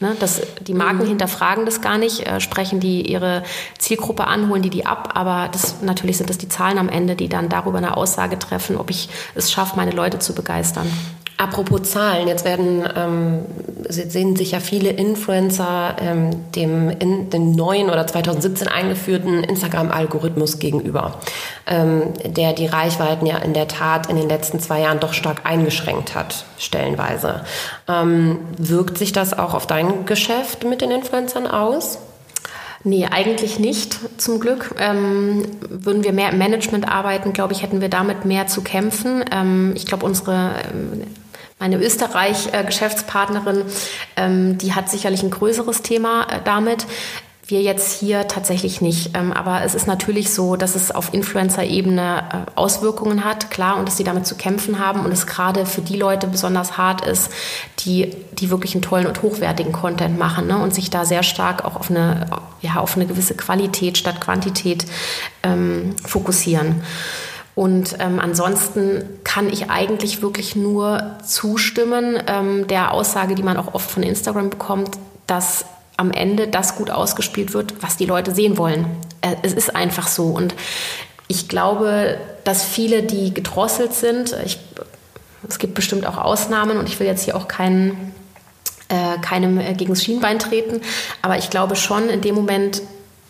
ne, dass die Marken mhm. hinterfragen das gar nicht, äh, sprechen die ihre Zielgruppe an, holen die die ab. Aber das, natürlich sind das die Zahlen am Ende, die dann darüber eine Aussage treffen, ob ich es schaffe, meine Leute zu begeistern. Apropos Zahlen, jetzt werden ähm, sehen sich ja viele Influencer ähm, dem, in, dem neuen oder 2017 eingeführten Instagram-Algorithmus gegenüber, ähm, der die Reichweiten ja in der Tat in den letzten zwei Jahren doch stark eingeschränkt hat, stellenweise. Ähm, wirkt sich das auch auf dein Geschäft mit den Influencern aus? Nee, eigentlich nicht, zum Glück. Ähm, würden wir mehr im Management arbeiten, glaube ich, hätten wir damit mehr zu kämpfen. Ähm, ich glaube, unsere ähm, meine Österreich-Geschäftspartnerin, ähm, die hat sicherlich ein größeres Thema äh, damit. Wir jetzt hier tatsächlich nicht. Ähm, aber es ist natürlich so, dass es auf Influencer-Ebene äh, Auswirkungen hat, klar, und dass sie damit zu kämpfen haben und es gerade für die Leute besonders hart ist, die, die wirklich einen tollen und hochwertigen Content machen ne, und sich da sehr stark auch auf eine, ja, auf eine gewisse Qualität statt Quantität ähm, fokussieren. Und ähm, ansonsten kann ich eigentlich wirklich nur zustimmen ähm, der Aussage, die man auch oft von Instagram bekommt, dass am Ende das gut ausgespielt wird, was die Leute sehen wollen. Äh, es ist einfach so. Und ich glaube, dass viele, die gedrosselt sind, ich, es gibt bestimmt auch Ausnahmen und ich will jetzt hier auch keinen, äh, keinem äh, gegen das Schienbein treten, aber ich glaube schon in dem Moment,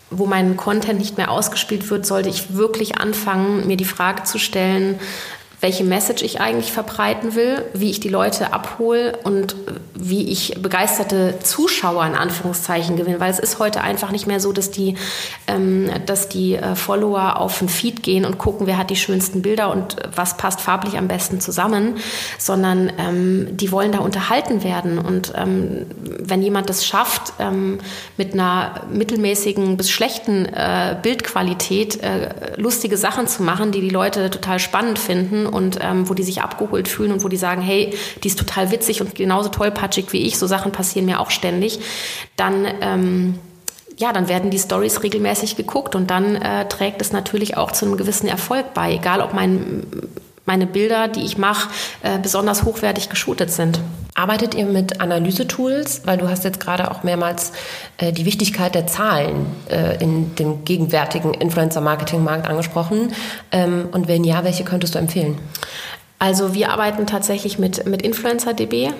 wo mein Content nicht mehr ausgespielt wird, sollte ich wirklich anfangen, mir die Frage zu stellen, welche Message ich eigentlich verbreiten will, wie ich die Leute abhole und wie ich begeisterte Zuschauer in Anführungszeichen gewinne. Weil es ist heute einfach nicht mehr so, dass die, ähm, dass die äh, Follower auf den Feed gehen und gucken, wer hat die schönsten Bilder und was passt farblich am besten zusammen, sondern ähm, die wollen da unterhalten werden. Und ähm, wenn jemand das schafft, ähm, mit einer mittelmäßigen bis schlechten äh, Bildqualität äh, lustige Sachen zu machen, die die Leute total spannend finden und ähm, wo die sich abgeholt fühlen und wo die sagen, hey, die ist total witzig und genauso tollpatschig wie ich, so Sachen passieren mir auch ständig, dann ähm, ja, dann werden die Stories regelmäßig geguckt und dann äh, trägt es natürlich auch zu einem gewissen Erfolg bei, egal ob mein, meine Bilder, die ich mache, äh, besonders hochwertig geshootet sind. Arbeitet ihr mit Analysetools? Weil du hast jetzt gerade auch mehrmals äh, die Wichtigkeit der Zahlen äh, in dem gegenwärtigen Influencer-Marketing-Markt angesprochen. Ähm, und wenn ja, welche könntest du empfehlen? Also wir arbeiten tatsächlich mit, mit InfluencerDB.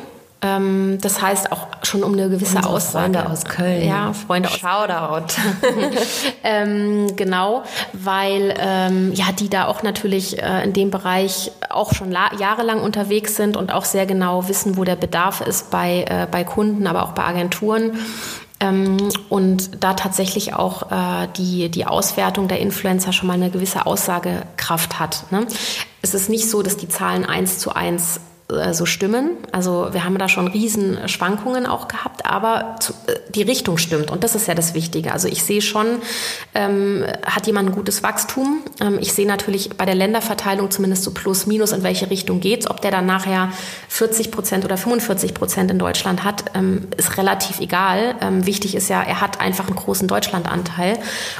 Ähm, das heißt auch schon um eine gewisse Unsere Aussage. Freunde aus Köln. Ja, Freunde aus Shoutout. ähm, genau, weil ähm, ja die da auch natürlich äh, in dem Bereich auch schon jahrelang unterwegs sind und auch sehr genau wissen, wo der Bedarf ist bei, äh, bei Kunden, aber auch bei Agenturen. Ähm, und da tatsächlich auch äh, die, die Auswertung der Influencer schon mal eine gewisse Aussagekraft hat. Ne? Es ist nicht so, dass die Zahlen eins zu eins äh, so stimmen. Also wir haben da schon riesen Schwankungen auch gehabt, aber zu, äh, die Richtung stimmt und das ist ja das Wichtige. Also ich sehe schon, ähm, hat jemand ein gutes Wachstum. Ähm, ich sehe natürlich bei der Länderverteilung zumindest so plus minus, in welche Richtung geht's. Ob der dann nachher 40 Prozent oder 45 Prozent in Deutschland hat, ähm, ist relativ egal. Ähm, wichtig ist ja, er hat einfach einen großen Deutschlandanteil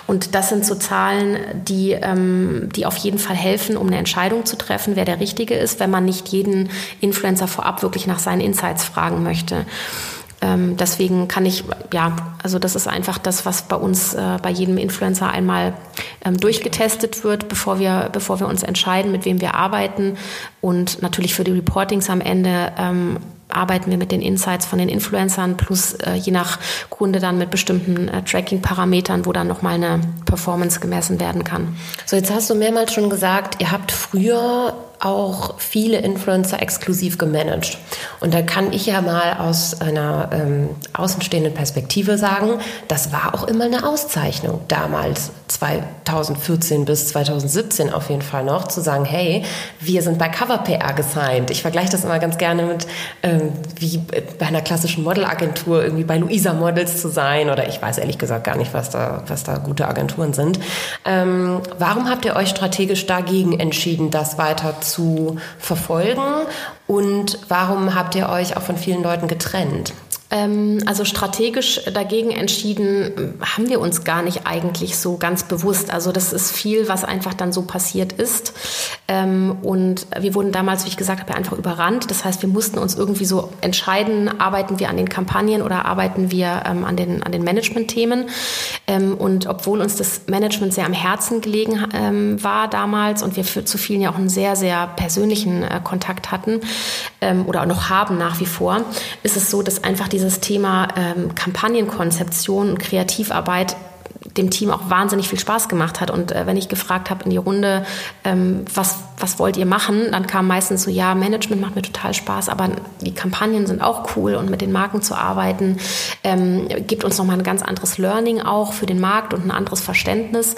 und das sind so Zahlen, die, ähm, die auf jeden Fall helfen, um eine Entscheidung zu treffen, wer der Richtige ist, wenn man nicht jeden Influencer vorab wirklich nach seinen Insights fragen möchte. Ähm, deswegen kann ich, ja, also das ist einfach das, was bei uns, äh, bei jedem Influencer einmal ähm, durchgetestet wird, bevor wir, bevor wir uns entscheiden, mit wem wir arbeiten. Und natürlich für die Reportings am Ende ähm, arbeiten wir mit den Insights von den Influencern plus äh, je nach Kunde dann mit bestimmten äh, Tracking-Parametern, wo dann nochmal eine Performance gemessen werden kann. So, jetzt hast du mehrmals schon gesagt, ihr habt früher auch viele Influencer exklusiv gemanagt. Und da kann ich ja mal aus einer ähm, außenstehenden Perspektive sagen, das war auch immer eine Auszeichnung damals, 2014 bis 2017 auf jeden Fall noch, zu sagen, hey, wir sind bei Cover PR gesigned. Ich vergleiche das immer ganz gerne mit, ähm, wie bei einer klassischen Modelagentur irgendwie bei Luisa Models zu sein oder ich weiß ehrlich gesagt gar nicht, was da, was da gute Agenturen sind. Ähm, warum habt ihr euch strategisch dagegen entschieden, das weiter zu verfolgen und warum habt ihr euch auch von vielen Leuten getrennt? Ähm, also strategisch dagegen entschieden haben wir uns gar nicht eigentlich so ganz bewusst. Also das ist viel, was einfach dann so passiert ist. Ähm, und wir wurden damals, wie ich gesagt habe, einfach überrannt. Das heißt, wir mussten uns irgendwie so entscheiden, arbeiten wir an den Kampagnen oder arbeiten wir ähm, an den, an den Management-Themen. Und obwohl uns das Management sehr am Herzen gelegen war damals und wir zu vielen ja auch einen sehr, sehr persönlichen äh, Kontakt hatten oder noch haben nach wie vor, ist es so, dass einfach die dieses Thema ähm, Kampagnenkonzeption und Kreativarbeit dem Team auch wahnsinnig viel Spaß gemacht hat. Und äh, wenn ich gefragt habe in die Runde, ähm, was, was wollt ihr machen, dann kam meistens so, ja, Management macht mir total Spaß, aber die Kampagnen sind auch cool und mit den Marken zu arbeiten, ähm, gibt uns nochmal ein ganz anderes Learning auch für den Markt und ein anderes Verständnis.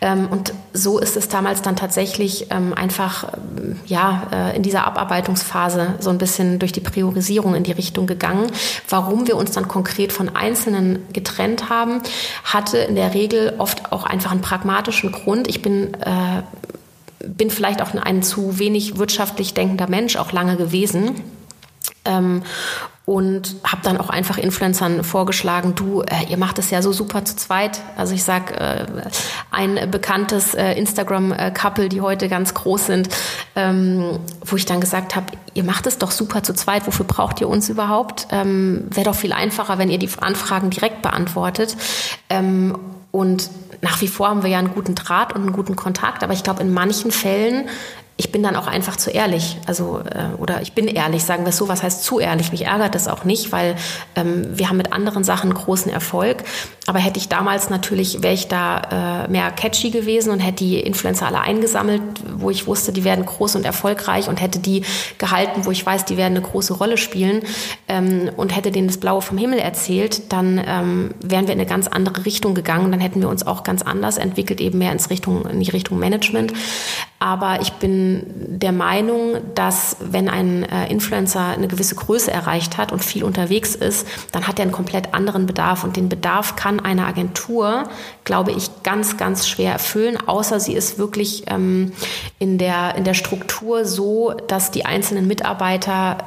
Ähm, und so ist es damals dann tatsächlich ähm, einfach ähm, ja, äh, in dieser Abarbeitungsphase so ein bisschen durch die Priorisierung in die Richtung gegangen. Warum wir uns dann konkret von Einzelnen getrennt haben, hatte in der Regel oft auch einfach einen pragmatischen Grund. Ich bin äh, bin vielleicht auch ein zu wenig wirtschaftlich denkender Mensch auch lange gewesen. Ähm, und habe dann auch einfach Influencern vorgeschlagen, du, äh, ihr macht es ja so super zu zweit. Also ich sag äh, ein bekanntes äh, Instagram-Couple, die heute ganz groß sind, ähm, wo ich dann gesagt habe, ihr macht es doch super zu zweit, wofür braucht ihr uns überhaupt? Ähm, Wäre doch viel einfacher, wenn ihr die Anfragen direkt beantwortet. Ähm, und nach wie vor haben wir ja einen guten Draht und einen guten Kontakt, aber ich glaube, in manchen Fällen ich bin dann auch einfach zu ehrlich. Also, äh, oder ich bin ehrlich, sagen wir es so, was heißt zu ehrlich? Mich ärgert das auch nicht, weil ähm, wir haben mit anderen Sachen großen Erfolg. Aber hätte ich damals natürlich, wäre ich da äh, mehr catchy gewesen und hätte die Influencer alle eingesammelt, wo ich wusste, die werden groß und erfolgreich und hätte die gehalten, wo ich weiß, die werden eine große Rolle spielen ähm, und hätte denen das Blaue vom Himmel erzählt, dann ähm, wären wir in eine ganz andere Richtung gegangen. Dann hätten wir uns auch ganz anders entwickelt, eben mehr ins Richtung, in die Richtung Management. Aber ich bin der Meinung, dass wenn ein äh, Influencer eine gewisse Größe erreicht hat und viel unterwegs ist, dann hat er einen komplett anderen Bedarf. Und den Bedarf kann eine Agentur, glaube ich, ganz, ganz schwer erfüllen, außer sie ist wirklich ähm, in, der, in der Struktur so, dass die einzelnen Mitarbeiter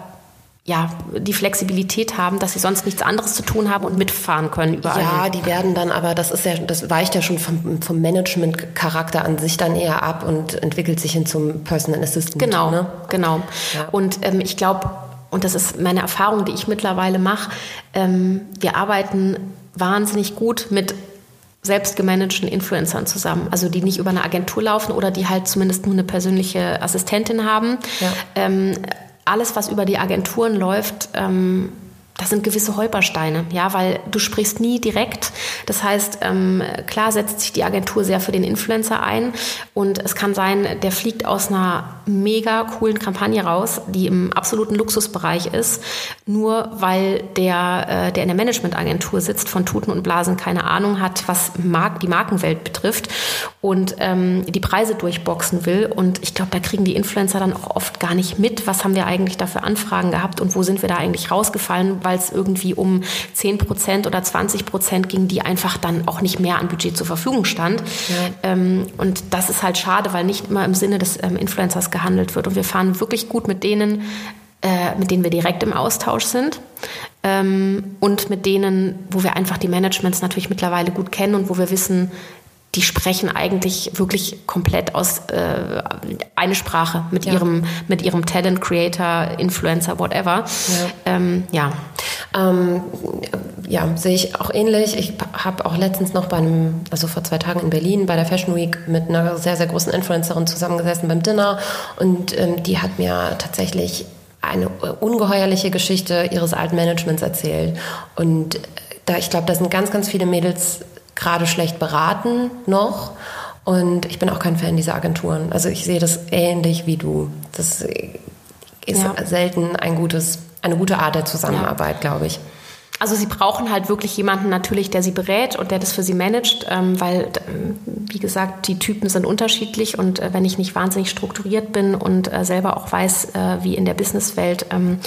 ja, die Flexibilität haben, dass sie sonst nichts anderes zu tun haben und mitfahren können überall. Ja, die werden dann aber, das ist ja, das weicht ja schon vom, vom Management-Charakter an sich dann eher ab und entwickelt sich hin zum Personal Assistant. Genau, ne? genau. Ja. Und ähm, ich glaube, und das ist meine Erfahrung, die ich mittlerweile mache, ähm, wir arbeiten wahnsinnig gut mit selbst gemanagten Influencern zusammen, also die nicht über eine Agentur laufen oder die halt zumindest nur eine persönliche Assistentin haben. Ja. Ähm, alles, was über die Agenturen läuft, ähm, das sind gewisse Holpersteine, ja, weil du sprichst nie direkt. Das heißt, ähm, klar setzt sich die Agentur sehr für den Influencer ein und es kann sein, der fliegt aus einer mega coolen Kampagne raus, die im absoluten Luxusbereich ist, nur weil der, äh, der in der Managementagentur sitzt, von Tuten und Blasen keine Ahnung hat, was Mark die Markenwelt betrifft und ähm, die Preise durchboxen will. Und ich glaube, da kriegen die Influencer dann auch oft gar nicht mit, was haben wir eigentlich da für Anfragen gehabt und wo sind wir da eigentlich rausgefallen, weil es irgendwie um 10 Prozent oder 20 Prozent ging, die einfach dann auch nicht mehr an Budget zur Verfügung stand. Ja. Ähm, und das ist halt schade, weil nicht immer im Sinne des ähm, Influencers gehandelt wird. Und wir fahren wirklich gut mit denen, äh, mit denen wir direkt im Austausch sind. Ähm, und mit denen, wo wir einfach die Managements natürlich mittlerweile gut kennen und wo wir wissen, die sprechen eigentlich wirklich komplett aus äh, eine Sprache mit ja. ihrem mit ihrem Talent Creator Influencer whatever. Ja, ähm, ja. Ähm, ja sehe ich auch ähnlich. Ich habe auch letztens noch bei einem also vor zwei Tagen in Berlin bei der Fashion Week mit einer sehr sehr großen Influencerin zusammengesessen beim Dinner. Und ähm, die hat mir tatsächlich eine ungeheuerliche Geschichte ihres alten Managements erzählt. Und da ich glaube da sind ganz ganz viele Mädels gerade schlecht beraten noch. Und ich bin auch kein Fan dieser Agenturen. Also ich sehe das ähnlich wie du. Das ist ja. selten ein gutes, eine gute Art der Zusammenarbeit, ja. glaube ich. Also sie brauchen halt wirklich jemanden natürlich, der sie berät und der das für sie managt, ähm, weil, wie gesagt, die Typen sind unterschiedlich und äh, wenn ich nicht wahnsinnig strukturiert bin und äh, selber auch weiß, äh, wie in der Businesswelt ähm,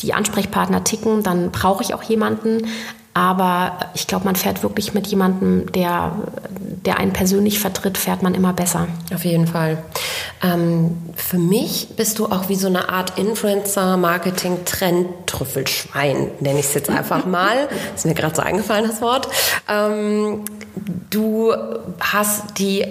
die Ansprechpartner ticken, dann brauche ich auch jemanden. Aber ich glaube, man fährt wirklich mit jemandem, der, der einen persönlich vertritt, fährt man immer besser. Auf jeden Fall. Ähm, für mich bist du auch wie so eine Art Influencer-Marketing-Trend-Trüffelschwein, nenne ich es jetzt einfach mal. ist mir gerade so eingefallen, das Wort. Ähm, du hast die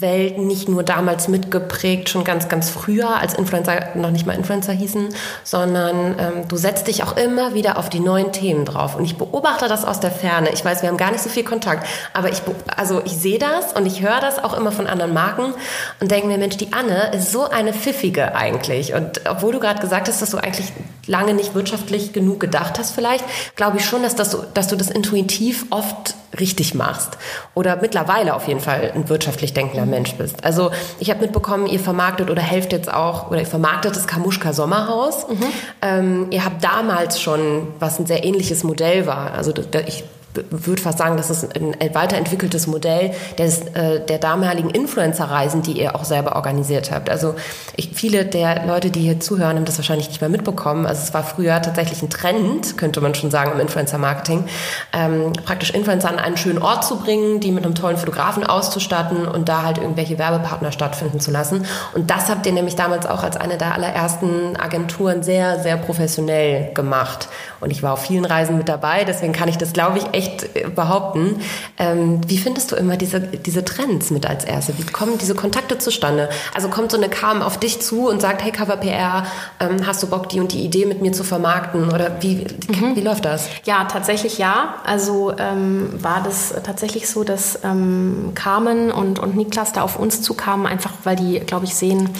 Welt nicht nur damals mitgeprägt, schon ganz, ganz früher, als Influencer noch nicht mal Influencer hießen, sondern ähm, du setzt dich auch immer wieder auf die neuen Themen drauf. Und ich beobachte das aus der Ferne. Ich weiß, wir haben gar nicht so viel Kontakt, aber ich, also ich sehe das und ich höre das auch immer von anderen Marken und denke mir, Mensch, die Anne ist so eine Pfiffige eigentlich. Und obwohl du gerade gesagt hast, dass du eigentlich lange nicht wirtschaftlich genug gedacht hast vielleicht, glaube ich schon, dass, das, dass du das intuitiv oft richtig machst. Oder mittlerweile auf jeden Fall ein wirtschaftlich denkender Mensch bist. Also ich habe mitbekommen, ihr vermarktet oder helft jetzt auch, oder ihr vermarktet das Kamuschka Sommerhaus. Mhm. Ähm, ihr habt damals schon, was ein sehr ähnliches Modell war, also ich würde fast sagen, das ist ein weiterentwickeltes Modell des, äh, der damaligen Influencer-Reisen, die ihr auch selber organisiert habt. Also ich, viele der Leute, die hier zuhören, haben das wahrscheinlich nicht mehr mitbekommen. Also es war früher tatsächlich ein Trend, könnte man schon sagen, im Influencer-Marketing, ähm, praktisch Influencer an einen schönen Ort zu bringen, die mit einem tollen Fotografen auszustatten und da halt irgendwelche Werbepartner stattfinden zu lassen. Und das habt ihr nämlich damals auch als eine der allerersten Agenturen sehr, sehr professionell gemacht. Und ich war auf vielen Reisen mit dabei, deswegen kann ich das, glaube ich, echt äh, behaupten. Ähm, wie findest du immer diese, diese Trends mit als Erste? Wie kommen diese Kontakte zustande? Also kommt so eine Kam auf dich zu und sagt, hey Cover PR, ähm, hast du Bock, die und die Idee mit mir zu vermarkten? Oder wie, mhm. wie läuft das? Ja, tatsächlich ja. Also ähm, war das tatsächlich so, dass ähm, Carmen und, und Niklas da auf uns zukamen, einfach weil die, glaube ich, sehen,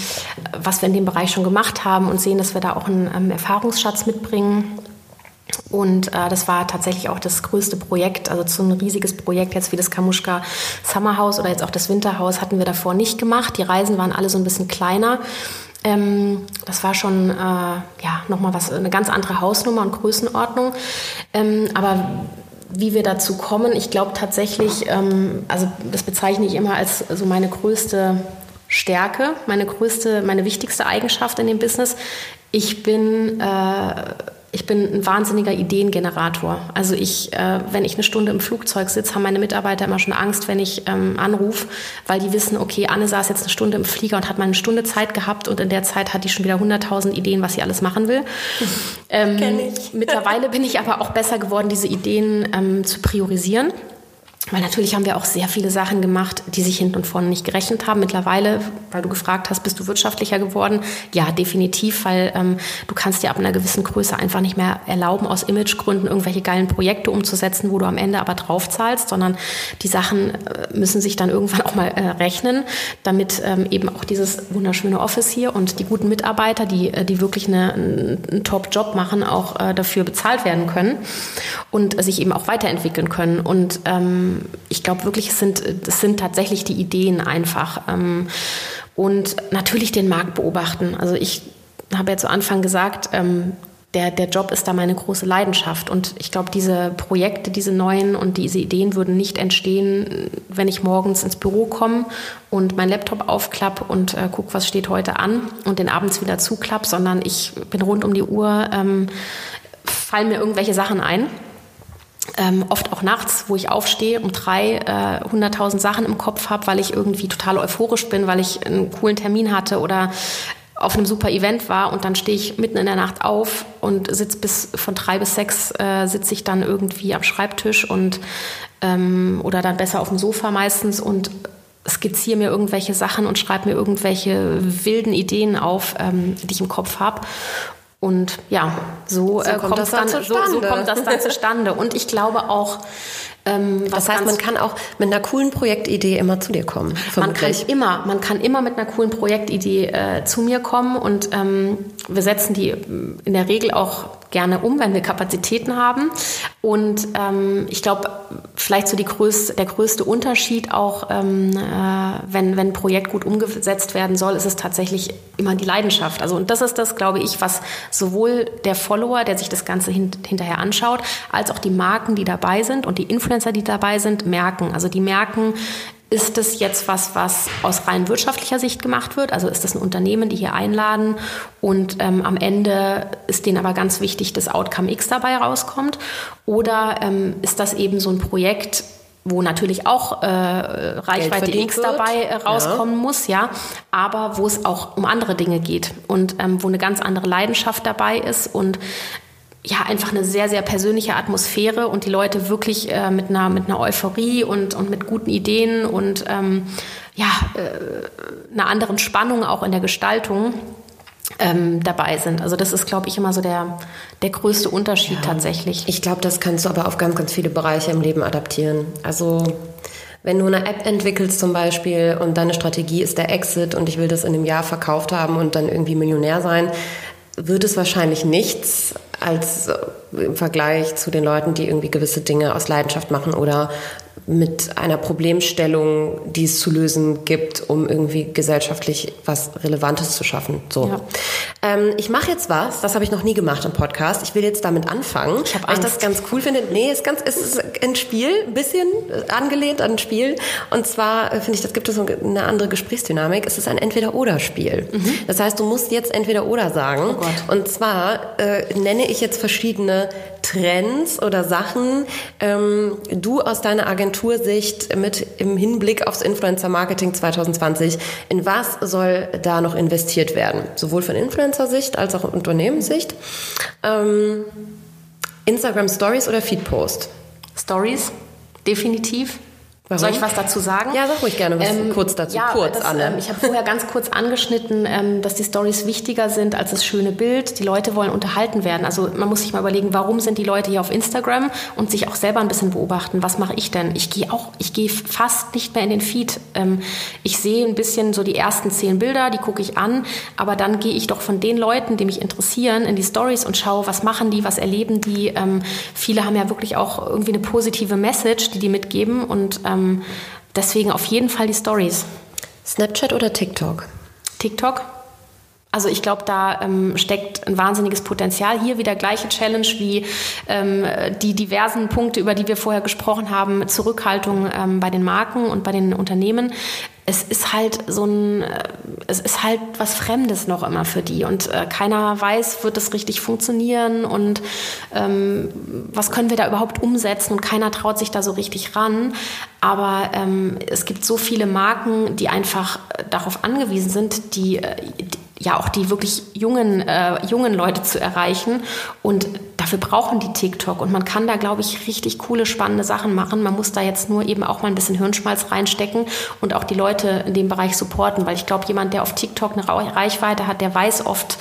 was wir in dem Bereich schon gemacht haben und sehen, dass wir da auch einen ähm, Erfahrungsschatz mitbringen Und äh, das war tatsächlich auch das größte Projekt, also so ein riesiges Projekt jetzt wie das Kamuschka Summerhouse oder jetzt auch das Winterhaus hatten wir davor nicht gemacht. Die Reisen waren alle so ein bisschen kleiner. Ähm, das war schon äh, ja nochmal was eine ganz andere Hausnummer und Größenordnung. Ähm, aber wie wir dazu kommen, ich glaube tatsächlich, ähm, also das bezeichne ich immer als so meine größte Stärke, meine größte, meine wichtigste Eigenschaft in dem Business. Ich bin äh, ich bin ein wahnsinniger Ideengenerator. Also ich, äh, wenn ich eine Stunde im Flugzeug sitze, haben meine Mitarbeiter immer schon Angst, wenn ich ähm, anrufe, weil die wissen, okay, Anne saß jetzt eine Stunde im Flieger und hat mal eine Stunde Zeit gehabt und in der Zeit hat die schon wieder 100.000 Ideen, was sie alles machen will. Ähm, Kenn ich. mittlerweile bin ich aber auch besser geworden, diese Ideen ähm, zu priorisieren. Weil natürlich haben wir auch sehr viele Sachen gemacht, die sich hinten und vorne nicht gerechnet haben. Mittlerweile, weil du gefragt hast, bist du wirtschaftlicher geworden? Ja, definitiv, weil ähm, du kannst dir ab einer gewissen Größe einfach nicht mehr erlauben, aus Imagegründen irgendwelche geilen Projekte umzusetzen, wo du am Ende aber drauf zahlst, sondern die Sachen äh, müssen sich dann irgendwann auch mal äh, rechnen, damit ähm, eben auch dieses wunderschöne Office hier und die guten Mitarbeiter, die, äh, die wirklich eine, einen Top-Job machen, auch äh, dafür bezahlt werden können und sich eben auch weiterentwickeln können. Und ähm, ich glaube wirklich, es sind, es sind tatsächlich die Ideen einfach. Ähm, und natürlich den Markt beobachten. Also ich habe ja zu Anfang gesagt, ähm, der, der Job ist da meine große Leidenschaft. Und ich glaube, diese Projekte, diese neuen und diese Ideen würden nicht entstehen, wenn ich morgens ins Büro komme und meinen Laptop aufklappe und äh, gucke, was steht heute an und den abends wieder zuklappe, sondern ich bin rund um die Uhr, ähm, fallen mir irgendwelche Sachen ein ähm, oft auch nachts, wo ich aufstehe um drei, äh, hunderttausend äh, Sachen im Kopf habe, weil ich irgendwie total euphorisch bin, weil ich einen coolen Termin hatte oder auf einem super Event war und dann stehe ich mitten in der Nacht auf und sitze bis von drei bis sechs äh, sitze ich dann irgendwie am Schreibtisch und ähm, oder dann besser auf dem Sofa meistens und skizziere mir irgendwelche Sachen und schreibe mir irgendwelche wilden Ideen auf, ähm, die ich im Kopf habe. Und ja, so, so, äh, kommt, das dann, dann so, so, kommt das dann zustande. Und ich glaube auch, ähm, das heißt, man kann auch mit einer coolen Projektidee immer zu dir kommen. Man kann immer, man kann immer mit einer coolen Projektidee äh, zu mir kommen und ähm, wir setzen die in der Regel auch gerne um, wenn wir Kapazitäten haben. Und ähm, ich glaube, vielleicht so die größte, der größte Unterschied auch, ähm, äh, wenn, wenn ein Projekt gut umgesetzt werden soll, ist es tatsächlich immer die Leidenschaft. Also und das ist das, glaube ich, was sowohl der Follower, der sich das Ganze hin, hinterher anschaut, als auch die Marken, die dabei sind und die Influencer, die dabei sind, merken. Also die merken, ist das jetzt was, was aus rein wirtschaftlicher Sicht gemacht wird? Also ist das ein Unternehmen, die hier einladen und ähm, am Ende ist denen aber ganz wichtig, dass Outcome X dabei rauskommt? Oder ähm, ist das eben so ein Projekt, wo natürlich auch äh, Reichweite X dabei äh, rauskommen ja. muss, ja, aber wo es auch um andere Dinge geht und ähm, wo eine ganz andere Leidenschaft dabei ist und ja, einfach eine sehr, sehr persönliche Atmosphäre und die Leute wirklich äh, mit, einer, mit einer Euphorie und, und mit guten Ideen und ähm, ja, äh, einer anderen Spannung auch in der Gestaltung ähm, dabei sind. Also das ist, glaube ich, immer so der, der größte Unterschied ja. tatsächlich. Ich glaube, das kannst du aber auf ganz, ganz viele Bereiche im Leben adaptieren. Also wenn du eine App entwickelst zum Beispiel und deine Strategie ist der Exit und ich will das in einem Jahr verkauft haben und dann irgendwie Millionär sein, wird es wahrscheinlich nichts als äh, im Vergleich zu den Leuten, die irgendwie gewisse Dinge aus Leidenschaft machen oder mit einer Problemstellung, die es zu lösen gibt, um irgendwie gesellschaftlich was Relevantes zu schaffen. So. Ja. Ähm, ich mache jetzt was, das habe ich noch nie gemacht im Podcast. Ich will jetzt damit anfangen, ich weil ich das ganz cool finde. Nee, es ist, ganz, es ist ein Spiel, ein bisschen angelehnt an ein Spiel. Und zwar äh, finde ich, das gibt es eine andere Gesprächsdynamik. Es ist ein Entweder-Oder-Spiel. Mhm. Das heißt, du musst jetzt Entweder-Oder sagen. Oh Und zwar äh, nenne ich jetzt verschiedene Trends oder Sachen, ähm, du aus deiner Agentursicht mit im Hinblick aufs Influencer-Marketing 2020, in was soll da noch investiert werden? Sowohl von Influencer-Sicht als auch Unternehmenssicht. Ähm, Instagram Stories oder Feed Post? Stories, definitiv. Warum? Soll ich was dazu sagen? Ja, sag ruhig gerne was ähm, kurz dazu. Ja, kurz, das, Anne. Ähm, ich habe vorher ganz kurz angeschnitten, ähm, dass die Stories wichtiger sind als das schöne Bild. Die Leute wollen unterhalten werden. Also man muss sich mal überlegen, warum sind die Leute hier auf Instagram und sich auch selber ein bisschen beobachten. Was mache ich denn? Ich gehe auch, ich gehe fast nicht mehr in den Feed. Ähm, ich sehe ein bisschen so die ersten zehn Bilder, die gucke ich an, aber dann gehe ich doch von den Leuten, die mich interessieren, in die Stories und schaue, was machen die, was erleben die. Ähm, viele haben ja wirklich auch irgendwie eine positive Message, die die mitgeben und ähm, deswegen auf jeden Fall die Stories. Snapchat oder TikTok? TikTok. Also ich glaube, da ähm, steckt ein wahnsinniges Potenzial. Hier wieder gleiche Challenge wie ähm, die diversen Punkte, über die wir vorher gesprochen haben, Zurückhaltung ähm, bei den Marken und bei den Unternehmen es ist halt so ein, äh, es ist halt was Fremdes noch immer für die und äh, keiner weiß, wird das richtig funktionieren und ähm, was können wir da überhaupt umsetzen und keiner traut sich da so richtig ran. Aber ähm, es gibt so viele Marken, die einfach äh, darauf angewiesen sind, die, äh, die ja auch die wirklich jungen, äh, jungen Leute zu erreichen. Und dafür brauchen die TikTok. Und man kann da, glaube ich, richtig coole, spannende Sachen machen. Man muss da jetzt nur eben auch mal ein bisschen Hirnschmalz reinstecken und auch die Leute in dem Bereich supporten. Weil ich glaube, jemand, der auf TikTok eine Reichweite hat, der weiß oft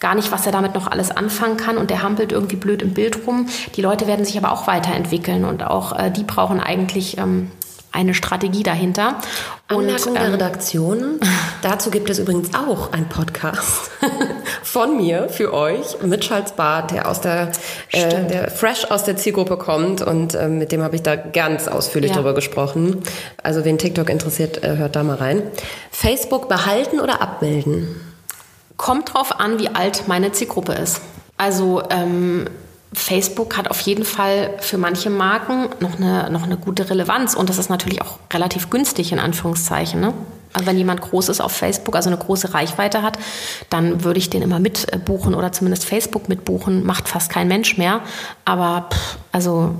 gar nicht, was er damit noch alles anfangen kann. Und der hampelt irgendwie blöd im Bild rum. Die Leute werden sich aber auch weiterentwickeln. Und auch äh, die brauchen eigentlich ähm, eine Strategie dahinter. Und, Anmerkung der ähm, Redaktion. Dazu gibt es übrigens auch einen Podcast von mir für euch mit Charles Barth, der aus der, äh, der fresh aus der Zielgruppe kommt und äh, mit dem habe ich da ganz ausführlich ja. drüber gesprochen. Also wen TikTok interessiert, äh, hört da mal rein. Facebook behalten oder abmelden? Kommt drauf an, wie alt meine Zielgruppe ist. Also ähm, Facebook hat auf jeden Fall für manche Marken noch eine, noch eine gute Relevanz und das ist natürlich auch relativ günstig in Anführungszeichen. Ne? Also wenn jemand groß ist auf Facebook, also eine große Reichweite hat, dann würde ich den immer mitbuchen oder zumindest Facebook mitbuchen. Macht fast kein Mensch mehr. Aber pff, also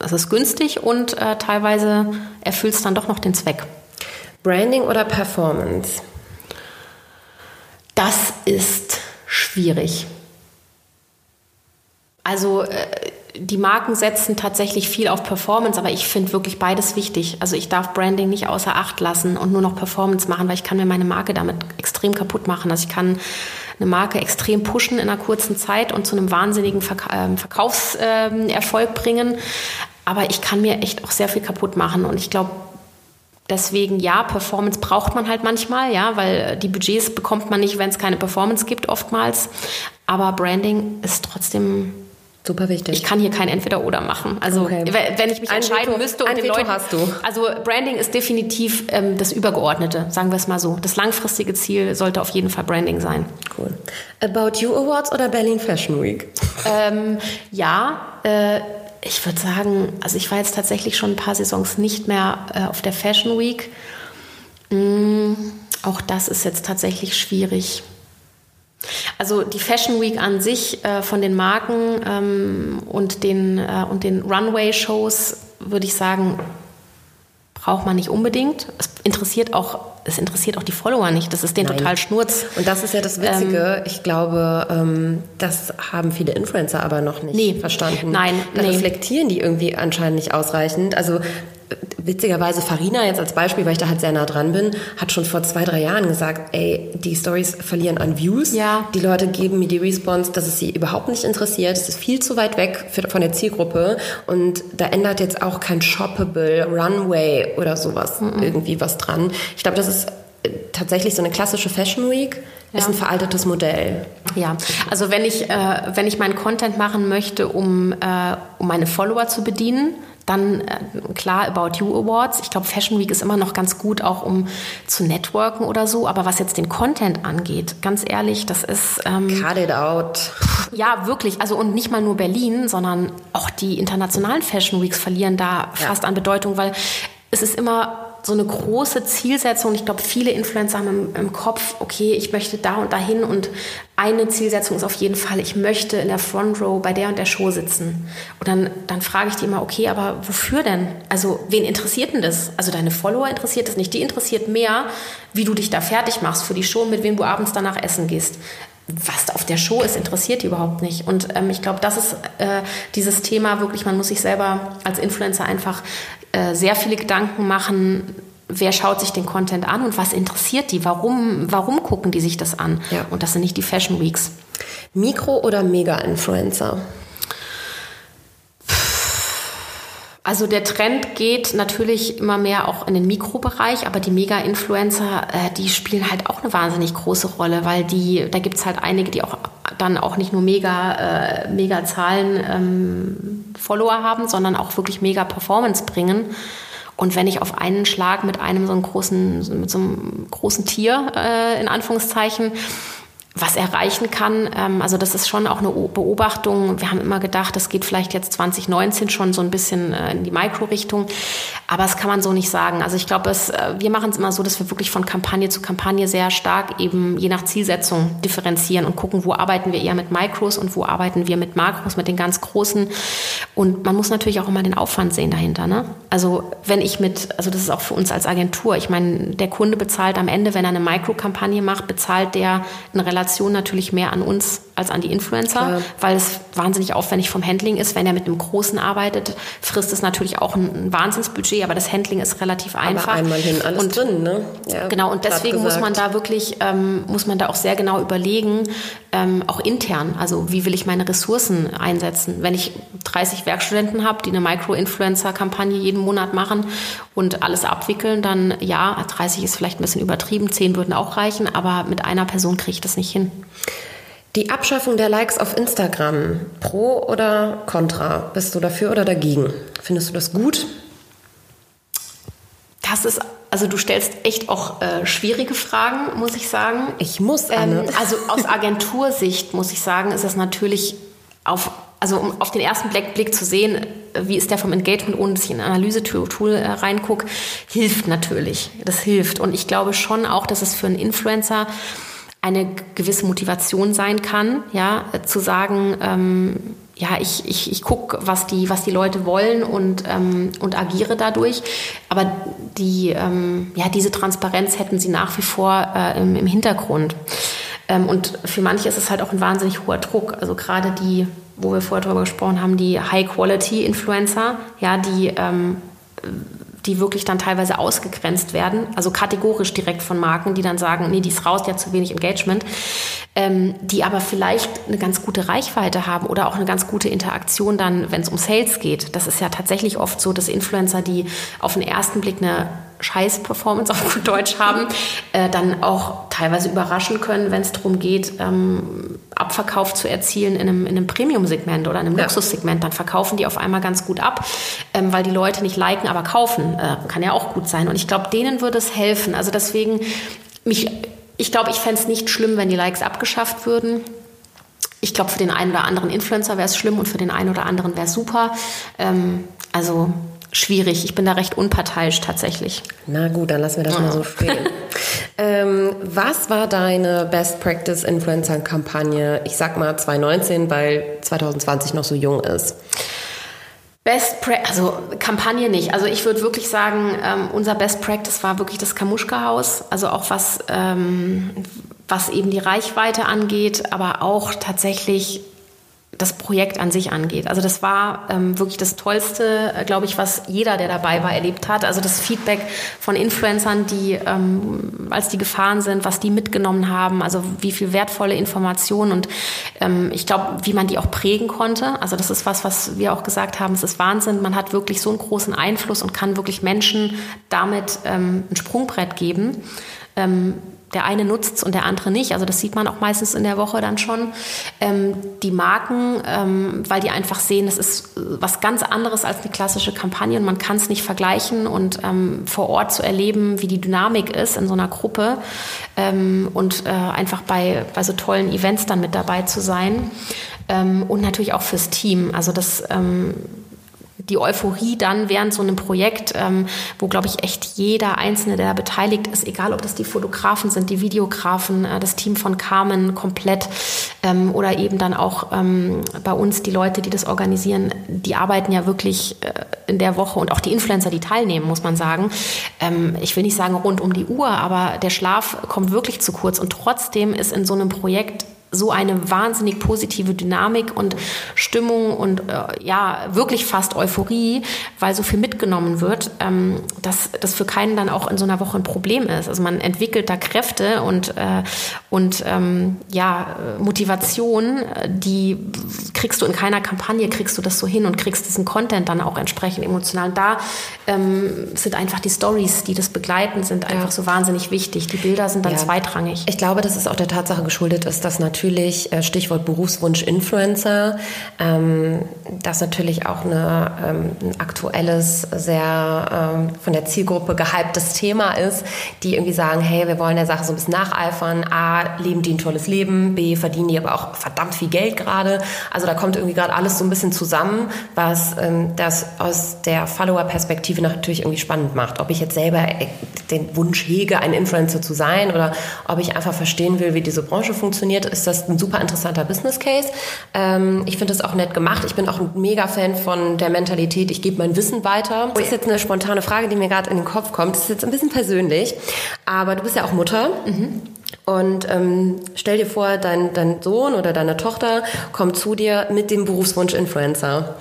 es ist günstig und äh, teilweise erfüllt es dann doch noch den Zweck. Branding oder Performance? Das ist schwierig. Also äh, die Marken setzen tatsächlich viel auf Performance, aber ich finde wirklich beides wichtig. Also ich darf Branding nicht außer Acht lassen und nur noch Performance machen, weil ich kann mir meine Marke damit extrem kaputt machen. Also ich kann eine Marke extrem pushen in einer kurzen Zeit und zu einem wahnsinnigen Verk äh, Verkaufserfolg äh, bringen. Aber ich kann mir echt auch sehr viel kaputt machen. Und ich glaube, Deswegen ja, Performance braucht man halt manchmal, ja, weil die Budgets bekommt man nicht, wenn es keine Performance gibt, oftmals. Aber Branding ist trotzdem Super wichtig. Ich kann hier kein Entweder-Oder machen. Also okay. wenn ich mich ein entscheiden Veto, müsste und den Veto Leuten, hast du. Also Branding ist definitiv ähm, das Übergeordnete, sagen wir es mal so. Das langfristige Ziel sollte auf jeden Fall Branding sein. Cool. About You Awards oder Berlin Fashion Week? Ähm, ja, äh, ich würde sagen, also ich war jetzt tatsächlich schon ein paar Saisons nicht mehr äh, auf der Fashion Week. Mm, auch das ist jetzt tatsächlich schwierig. Also die Fashion Week an sich äh, von den Marken ähm, und den, äh, und den Runway-Shows würde ich sagen, braucht man nicht unbedingt. Es interessiert auch, es interessiert auch die Follower nicht. Das ist denen Nein. total Schnurz. Und das ist ja das Witzige. Ähm, ich glaube, ähm, das haben viele Influencer aber noch nicht nee. verstanden. Nein, da nee. reflektieren die irgendwie anscheinend nicht ausreichend. Also witzigerweise Farina jetzt als Beispiel, weil ich da halt sehr nah dran bin, hat schon vor zwei, drei Jahren gesagt, ey, die Stories verlieren an Views. Ja. Die Leute geben mir die Response, dass es sie überhaupt nicht interessiert. Es ist viel zu weit weg für, von der Zielgruppe. Und da ändert jetzt auch kein Shoppable Runway oder sowas mhm. irgendwie was dran. Ich glaube, das ist äh, tatsächlich so eine klassische Fashion Week ja. ist ein veraltetes Modell. Ja, also wenn ich, äh, wenn ich meinen Content machen möchte, um, äh, um meine Follower zu bedienen, dann äh, klar About You Awards. Ich glaube, Fashion Week ist immer noch ganz gut, auch um zu networken oder so. Aber was jetzt den Content angeht, ganz ehrlich, das ist. Ähm, Cut it out. Ja, wirklich. Also und nicht mal nur Berlin, sondern auch die internationalen Fashion Weeks verlieren da ja. fast an Bedeutung, weil es ist immer so eine große Zielsetzung. Ich glaube, viele Influencer haben im, im, Kopf, okay, ich möchte da und dahin und eine Zielsetzung ist auf jeden Fall, ich möchte in der Front Row bei der und der Show sitzen. Und dann, dann frage ich die immer, okay, aber wofür denn? Also, wen interessiert denn das? Also, deine Follower interessiert das nicht. Die interessiert mehr, wie du dich da fertig machst für die Show, mit wem du abends danach essen gehst was auf der Show ist, interessiert die überhaupt nicht. Und ähm, ich glaube, das ist äh, dieses Thema wirklich, man muss sich selber als Influencer einfach äh, sehr viele Gedanken machen, wer schaut sich den Content an und was interessiert die? Warum, warum gucken die sich das an? Ja. Und das sind nicht die Fashion Weeks. Mikro- oder Mega-Influencer? Also der Trend geht natürlich immer mehr auch in den Mikrobereich, aber die Mega-Influencer, äh, die spielen halt auch eine wahnsinnig große Rolle, weil die, da gibt es halt einige, die auch dann auch nicht nur mega, äh, mega Zahlen ähm, Follower haben, sondern auch wirklich mega Performance bringen. Und wenn ich auf einen Schlag mit einem so einem großen, mit so einem großen Tier, äh, in Anführungszeichen, was erreichen kann. Ähm, also das ist schon auch eine Beobachtung. Wir haben immer gedacht, das geht vielleicht jetzt 2019 schon so ein bisschen äh, in die Mikro-Richtung. Aber das kann man so nicht sagen. Also ich glaube, äh, wir machen es immer so, dass wir wirklich von Kampagne zu Kampagne sehr stark eben je nach Zielsetzung differenzieren und gucken, wo arbeiten wir eher mit Mikros und wo arbeiten wir mit Makros, mit den ganz großen. Und man muss natürlich auch immer den Aufwand sehen dahinter. Ne? Also wenn ich mit, also das ist auch für uns als Agentur. Ich meine, der Kunde bezahlt am Ende, wenn er eine Mikro-Kampagne macht, bezahlt der eine relativ Relation natürlich mehr an uns als an die Influencer, Klar. weil es wahnsinnig aufwendig vom Handling ist. Wenn er mit einem Großen arbeitet, frisst es natürlich auch ein, ein Wahnsinnsbudget, aber das Handling ist relativ einfach. Aber einmal hin, alles und, drin, ne? Ja, genau, und deswegen muss man da wirklich, ähm, muss man da auch sehr genau überlegen, ähm, auch intern, also wie will ich meine Ressourcen einsetzen. Wenn ich 30 Werkstudenten habe, die eine Micro-Influencer-Kampagne jeden Monat machen und alles abwickeln, dann ja, 30 ist vielleicht ein bisschen übertrieben, 10 würden auch reichen, aber mit einer Person kriege ich das nicht hin. Die Abschaffung der Likes auf Instagram, pro oder contra? Bist du dafür oder dagegen? Findest du das gut? Das ist, also du stellst echt auch äh, schwierige Fragen, muss ich sagen. Ich muss, Anne. Ähm, also aus Agentursicht muss ich sagen, ist es natürlich auf, also um auf den ersten Blick, Blick zu sehen, wie ist der vom Engagement, ohne dass ich in ein Analyse-Tool äh, reingucke, hilft natürlich. Das hilft. Und ich glaube schon auch, dass es für einen Influencer eine gewisse Motivation sein kann, ja, zu sagen, ähm, ja, ich, ich, ich gucke, was die, was die Leute wollen und, ähm, und agiere dadurch. Aber die, ähm, ja, diese Transparenz hätten sie nach wie vor äh, im, im Hintergrund. Ähm, und für manche ist es halt auch ein wahnsinnig hoher Druck. Also gerade die, wo wir vorher darüber gesprochen haben, die High-Quality-Influencer, ja, die ähm, die wirklich dann teilweise ausgegrenzt werden, also kategorisch direkt von Marken, die dann sagen, nee, die ist raus, die hat zu wenig Engagement, ähm, die aber vielleicht eine ganz gute Reichweite haben oder auch eine ganz gute Interaktion dann, wenn es um Sales geht. Das ist ja tatsächlich oft so, dass Influencer, die auf den ersten Blick eine Scheiß-Performance auf gut Deutsch haben, äh, dann auch teilweise überraschen können, wenn es darum geht, ähm, Abverkauf zu erzielen in einem, in einem Premium-Segment oder einem ja. Luxussegment. Dann verkaufen die auf einmal ganz gut ab, ähm, weil die Leute nicht liken, aber kaufen. Äh, kann ja auch gut sein. Und ich glaube, denen würde es helfen. Also deswegen, mich, ich glaube, ich fände es nicht schlimm, wenn die Likes abgeschafft würden. Ich glaube, für den einen oder anderen Influencer wäre es schlimm und für den einen oder anderen wäre es super. Ähm, also schwierig. Ich bin da recht unparteiisch tatsächlich. Na gut, dann lassen wir das ja. mal so stehen. ähm, was war deine Best Practice Influencer Kampagne? Ich sag mal 2019, weil 2020 noch so jung ist. Best Practice, also Kampagne nicht. Also ich würde wirklich sagen, ähm, unser Best Practice war wirklich das Kamuschka-Haus. Also auch was, ähm, was eben die Reichweite angeht, aber auch tatsächlich das Projekt an sich angeht. Also das war ähm, wirklich das Tollste, äh, glaube ich, was jeder, der dabei war, erlebt hat. Also das Feedback von Influencern, die, ähm, als die gefahren sind, was die mitgenommen haben, also wie viel wertvolle Informationen und ähm, ich glaube, wie man die auch prägen konnte. Also das ist was, was wir auch gesagt haben, es ist Wahnsinn. Man hat wirklich so einen großen Einfluss und kann wirklich Menschen damit ähm, ein Sprungbrett geben. Ähm, der eine nutzt es und der andere nicht. Also das sieht man auch meistens in der Woche dann schon. Ähm, die Marken, ähm, weil die einfach sehen, das ist was ganz anderes als eine klassische Kampagne und man kann es nicht vergleichen und ähm, vor Ort zu erleben, wie die Dynamik ist in so einer Gruppe ähm, und äh, einfach bei, bei so tollen Events dann mit dabei zu sein. Ähm, und natürlich auch fürs Team. Also das ähm, die Euphorie dann während so einem Projekt, ähm, wo, glaube ich, echt jeder Einzelne, der da beteiligt ist, egal ob das die Fotografen sind, die Videografen, äh, das Team von Carmen komplett ähm, oder eben dann auch ähm, bei uns die Leute, die das organisieren, die arbeiten ja wirklich äh, in der Woche und auch die Influencer, die teilnehmen, muss man sagen. Ähm, ich will nicht sagen rund um die Uhr, aber der Schlaf kommt wirklich zu kurz und trotzdem ist in so einem Projekt so eine wahnsinnig positive Dynamik und Stimmung und äh, ja, wirklich fast Euphorie, weil so viel mitgenommen wird, ähm, dass das für keinen dann auch in so einer Woche ein Problem ist. Also man entwickelt da Kräfte und, äh, und ähm, ja, Motivation, die kriegst du in keiner Kampagne, kriegst du das so hin und kriegst diesen Content dann auch entsprechend emotional. Und da ähm, sind einfach die Stories, die das begleiten, sind einfach ja. so wahnsinnig wichtig. Die Bilder sind dann ja. zweitrangig. Ich glaube, dass es auch der Tatsache geschuldet ist, dass natürlich, äh, Stichwort Berufswunsch Influencer, ähm, das natürlich auch eine, ähm, ein aktuelles, sehr ähm, von der Zielgruppe gehyptes Thema ist, die irgendwie sagen, hey, wir wollen der Sache so ein bisschen nacheifern. A, leben die ein tolles Leben, B, verdienen die aber auch verdammt viel Geld gerade. Also da kommt irgendwie gerade alles so ein bisschen zusammen, was das aus der Follower-Perspektive natürlich irgendwie spannend macht. Ob ich jetzt selber äh, den Wunsch hege, ein Influencer zu sein oder ob ich einfach verstehen will, wie diese Branche funktioniert, ist das ein super interessanter Business Case. Ähm, ich finde das auch nett gemacht. Ich bin auch ein mega Fan von der Mentalität, ich gebe mein Wissen weiter. Das ist jetzt eine spontane Frage, die mir gerade in den Kopf kommt. Das ist jetzt ein bisschen persönlich, aber du bist ja auch Mutter. Mhm. Und ähm, stell dir vor, dein, dein Sohn oder deine Tochter kommt zu dir mit dem Berufswunsch Influencer.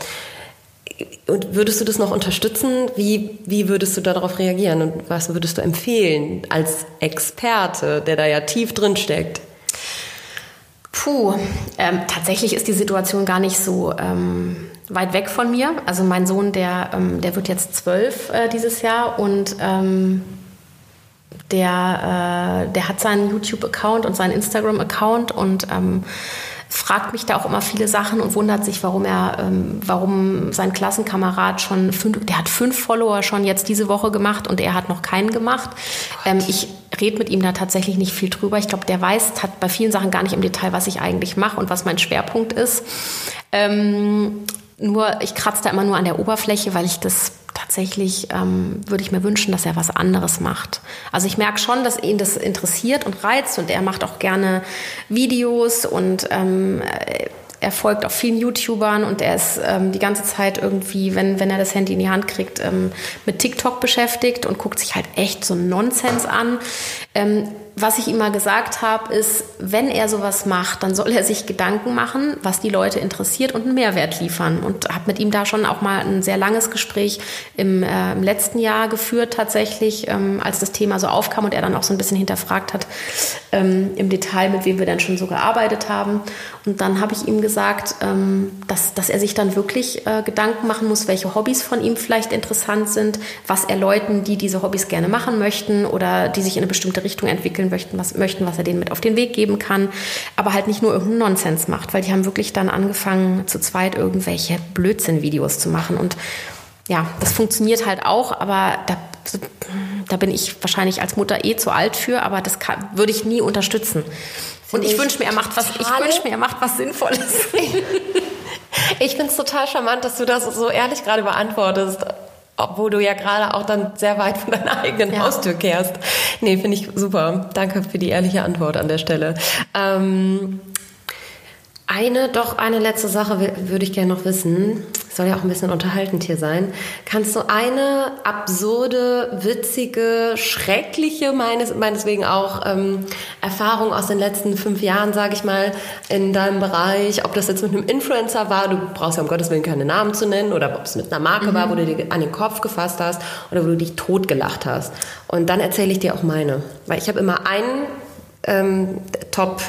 Und würdest du das noch unterstützen? Wie, wie würdest du darauf reagieren? Und was würdest du empfehlen als Experte, der da ja tief drin steckt? Puh, ähm, tatsächlich ist die Situation gar nicht so ähm, weit weg von mir. Also mein Sohn, der, ähm, der wird jetzt zwölf äh, dieses Jahr und ähm, der, äh, der hat seinen YouTube-Account und seinen Instagram-Account und ähm, fragt mich da auch immer viele Sachen und wundert sich, warum er, ähm, warum sein Klassenkamerad schon fünf, der hat fünf Follower schon jetzt diese Woche gemacht und er hat noch keinen gemacht. Ähm, ich rede mit ihm da tatsächlich nicht viel drüber. Ich glaube, der weiß, hat bei vielen Sachen gar nicht im Detail, was ich eigentlich mache und was mein Schwerpunkt ist. Ähm, nur, ich kratze da immer nur an der Oberfläche, weil ich das tatsächlich ähm, würde ich mir wünschen, dass er was anderes macht. Also ich merke schon, dass ihn das interessiert und reizt und er macht auch gerne Videos und ähm, er folgt auch vielen YouTubern und er ist ähm, die ganze Zeit irgendwie, wenn, wenn er das Handy in die Hand kriegt, ähm, mit TikTok beschäftigt und guckt sich halt echt so Nonsens an. Ähm, was ich ihm mal gesagt habe, ist, wenn er sowas macht, dann soll er sich Gedanken machen, was die Leute interessiert und einen Mehrwert liefern. Und habe mit ihm da schon auch mal ein sehr langes Gespräch im, äh, im letzten Jahr geführt, tatsächlich, ähm, als das Thema so aufkam und er dann auch so ein bisschen hinterfragt hat ähm, im Detail, mit wem wir dann schon so gearbeitet haben. Und dann habe ich ihm gesagt, ähm, dass, dass er sich dann wirklich äh, Gedanken machen muss, welche Hobbys von ihm vielleicht interessant sind, was er Leuten, die diese Hobbys gerne machen möchten oder die sich in eine bestimmte Richtung entwickeln, möchten, was, möchten, was er denen mit auf den Weg geben kann, aber halt nicht nur irgendeinen Nonsens macht, weil die haben wirklich dann angefangen, zu zweit irgendwelche Blödsinn-Videos zu machen und ja, das funktioniert halt auch, aber da, da bin ich wahrscheinlich als Mutter eh zu alt für, aber das kann, würde ich nie unterstützen. Und ich, ich wünsche mir, er macht was, ich wünsche mir, er macht was Sinnvolles. ich finde es total charmant, dass du das so ehrlich gerade beantwortest obwohl du ja gerade auch dann sehr weit von deiner eigenen ja. Haustür kehrst. Nee, finde ich super. Danke für die ehrliche Antwort an der Stelle. Ähm, eine, doch eine letzte Sache würde ich gerne noch wissen soll ja auch ein bisschen unterhaltend hier sein. Kannst du eine absurde, witzige, schreckliche, meines, meineswegen auch ähm, Erfahrung aus den letzten fünf Jahren, sage ich mal, in deinem Bereich, ob das jetzt mit einem Influencer war, du brauchst ja um Gottes Willen keine Namen zu nennen, oder ob es mit einer Marke mhm. war, wo du dir an den Kopf gefasst hast oder wo du dich totgelacht hast. Und dann erzähle ich dir auch meine. Weil ich habe immer einen ähm, Top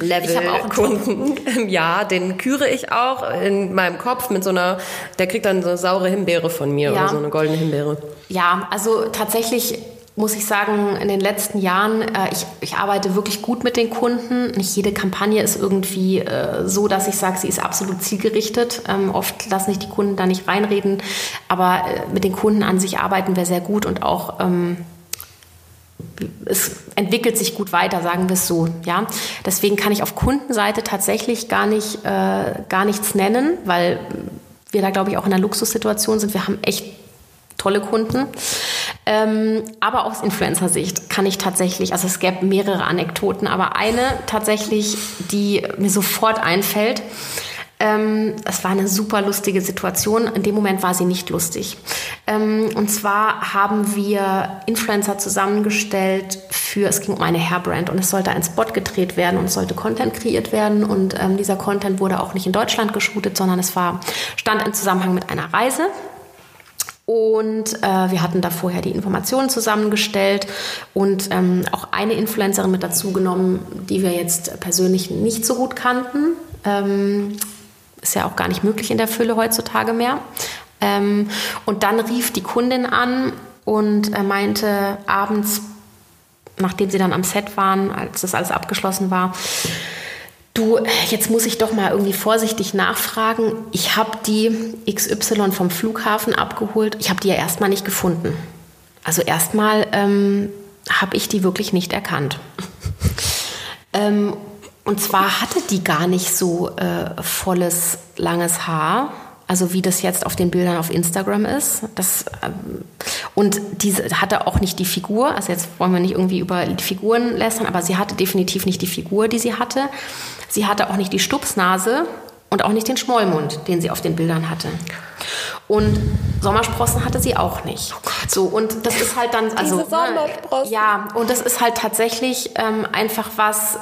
Level Kunden im Jahr, den küre ich auch in meinem Kopf mit so einer, der kriegt dann so eine saure Himbeere von mir ja. oder so eine goldene Himbeere. Ja, also tatsächlich muss ich sagen, in den letzten Jahren, äh, ich, ich arbeite wirklich gut mit den Kunden. Nicht jede Kampagne ist irgendwie äh, so, dass ich sage, sie ist absolut zielgerichtet. Ähm, oft lassen sich die Kunden da nicht reinreden. Aber äh, mit den Kunden an sich arbeiten wir sehr gut und auch ähm, es entwickelt sich gut weiter, sagen wir es so. Ja? Deswegen kann ich auf Kundenseite tatsächlich gar, nicht, äh, gar nichts nennen, weil wir da, glaube ich, auch in einer Luxussituation sind. Wir haben echt tolle Kunden. Ähm, aber aus Influencer-Sicht kann ich tatsächlich, also es gäbe mehrere Anekdoten, aber eine tatsächlich, die mir sofort einfällt, es war eine super lustige Situation. In dem Moment war sie nicht lustig. Ähm, und zwar haben wir Influencer zusammengestellt für für, es ging um eine Hairbrand und es sollte ein Spot gedreht werden und es sollte Content kreiert werden und ähm, dieser Content wurde auch nicht in Deutschland geshootet, sondern es war, stand im Zusammenhang mit einer Reise. Und äh, wir hatten da vorher die Informationen zusammengestellt und ähm, auch eine Influencerin mit dazu genommen, die wir jetzt persönlich nicht so gut kannten. Ähm, ist ja auch gar nicht möglich in der Fülle heutzutage mehr. Ähm, und dann rief die Kundin an und er meinte abends, nachdem sie dann am Set waren, als das alles abgeschlossen war, du, jetzt muss ich doch mal irgendwie vorsichtig nachfragen. Ich habe die XY vom Flughafen abgeholt. Ich habe die ja erstmal nicht gefunden. Also erstmal ähm, habe ich die wirklich nicht erkannt. ähm, und zwar hatte die gar nicht so äh, volles, langes Haar also wie das jetzt auf den Bildern auf Instagram ist. Das, ähm, und diese hatte auch nicht die Figur, also jetzt wollen wir nicht irgendwie über die Figuren lästern, aber sie hatte definitiv nicht die Figur, die sie hatte. Sie hatte auch nicht die Stupsnase und auch nicht den Schmollmund, den sie auf den Bildern hatte. Und Sommersprossen hatte sie auch nicht. Oh so und das ist halt dann also Diese Sommersprossen. ja und das ist halt tatsächlich ähm, einfach was,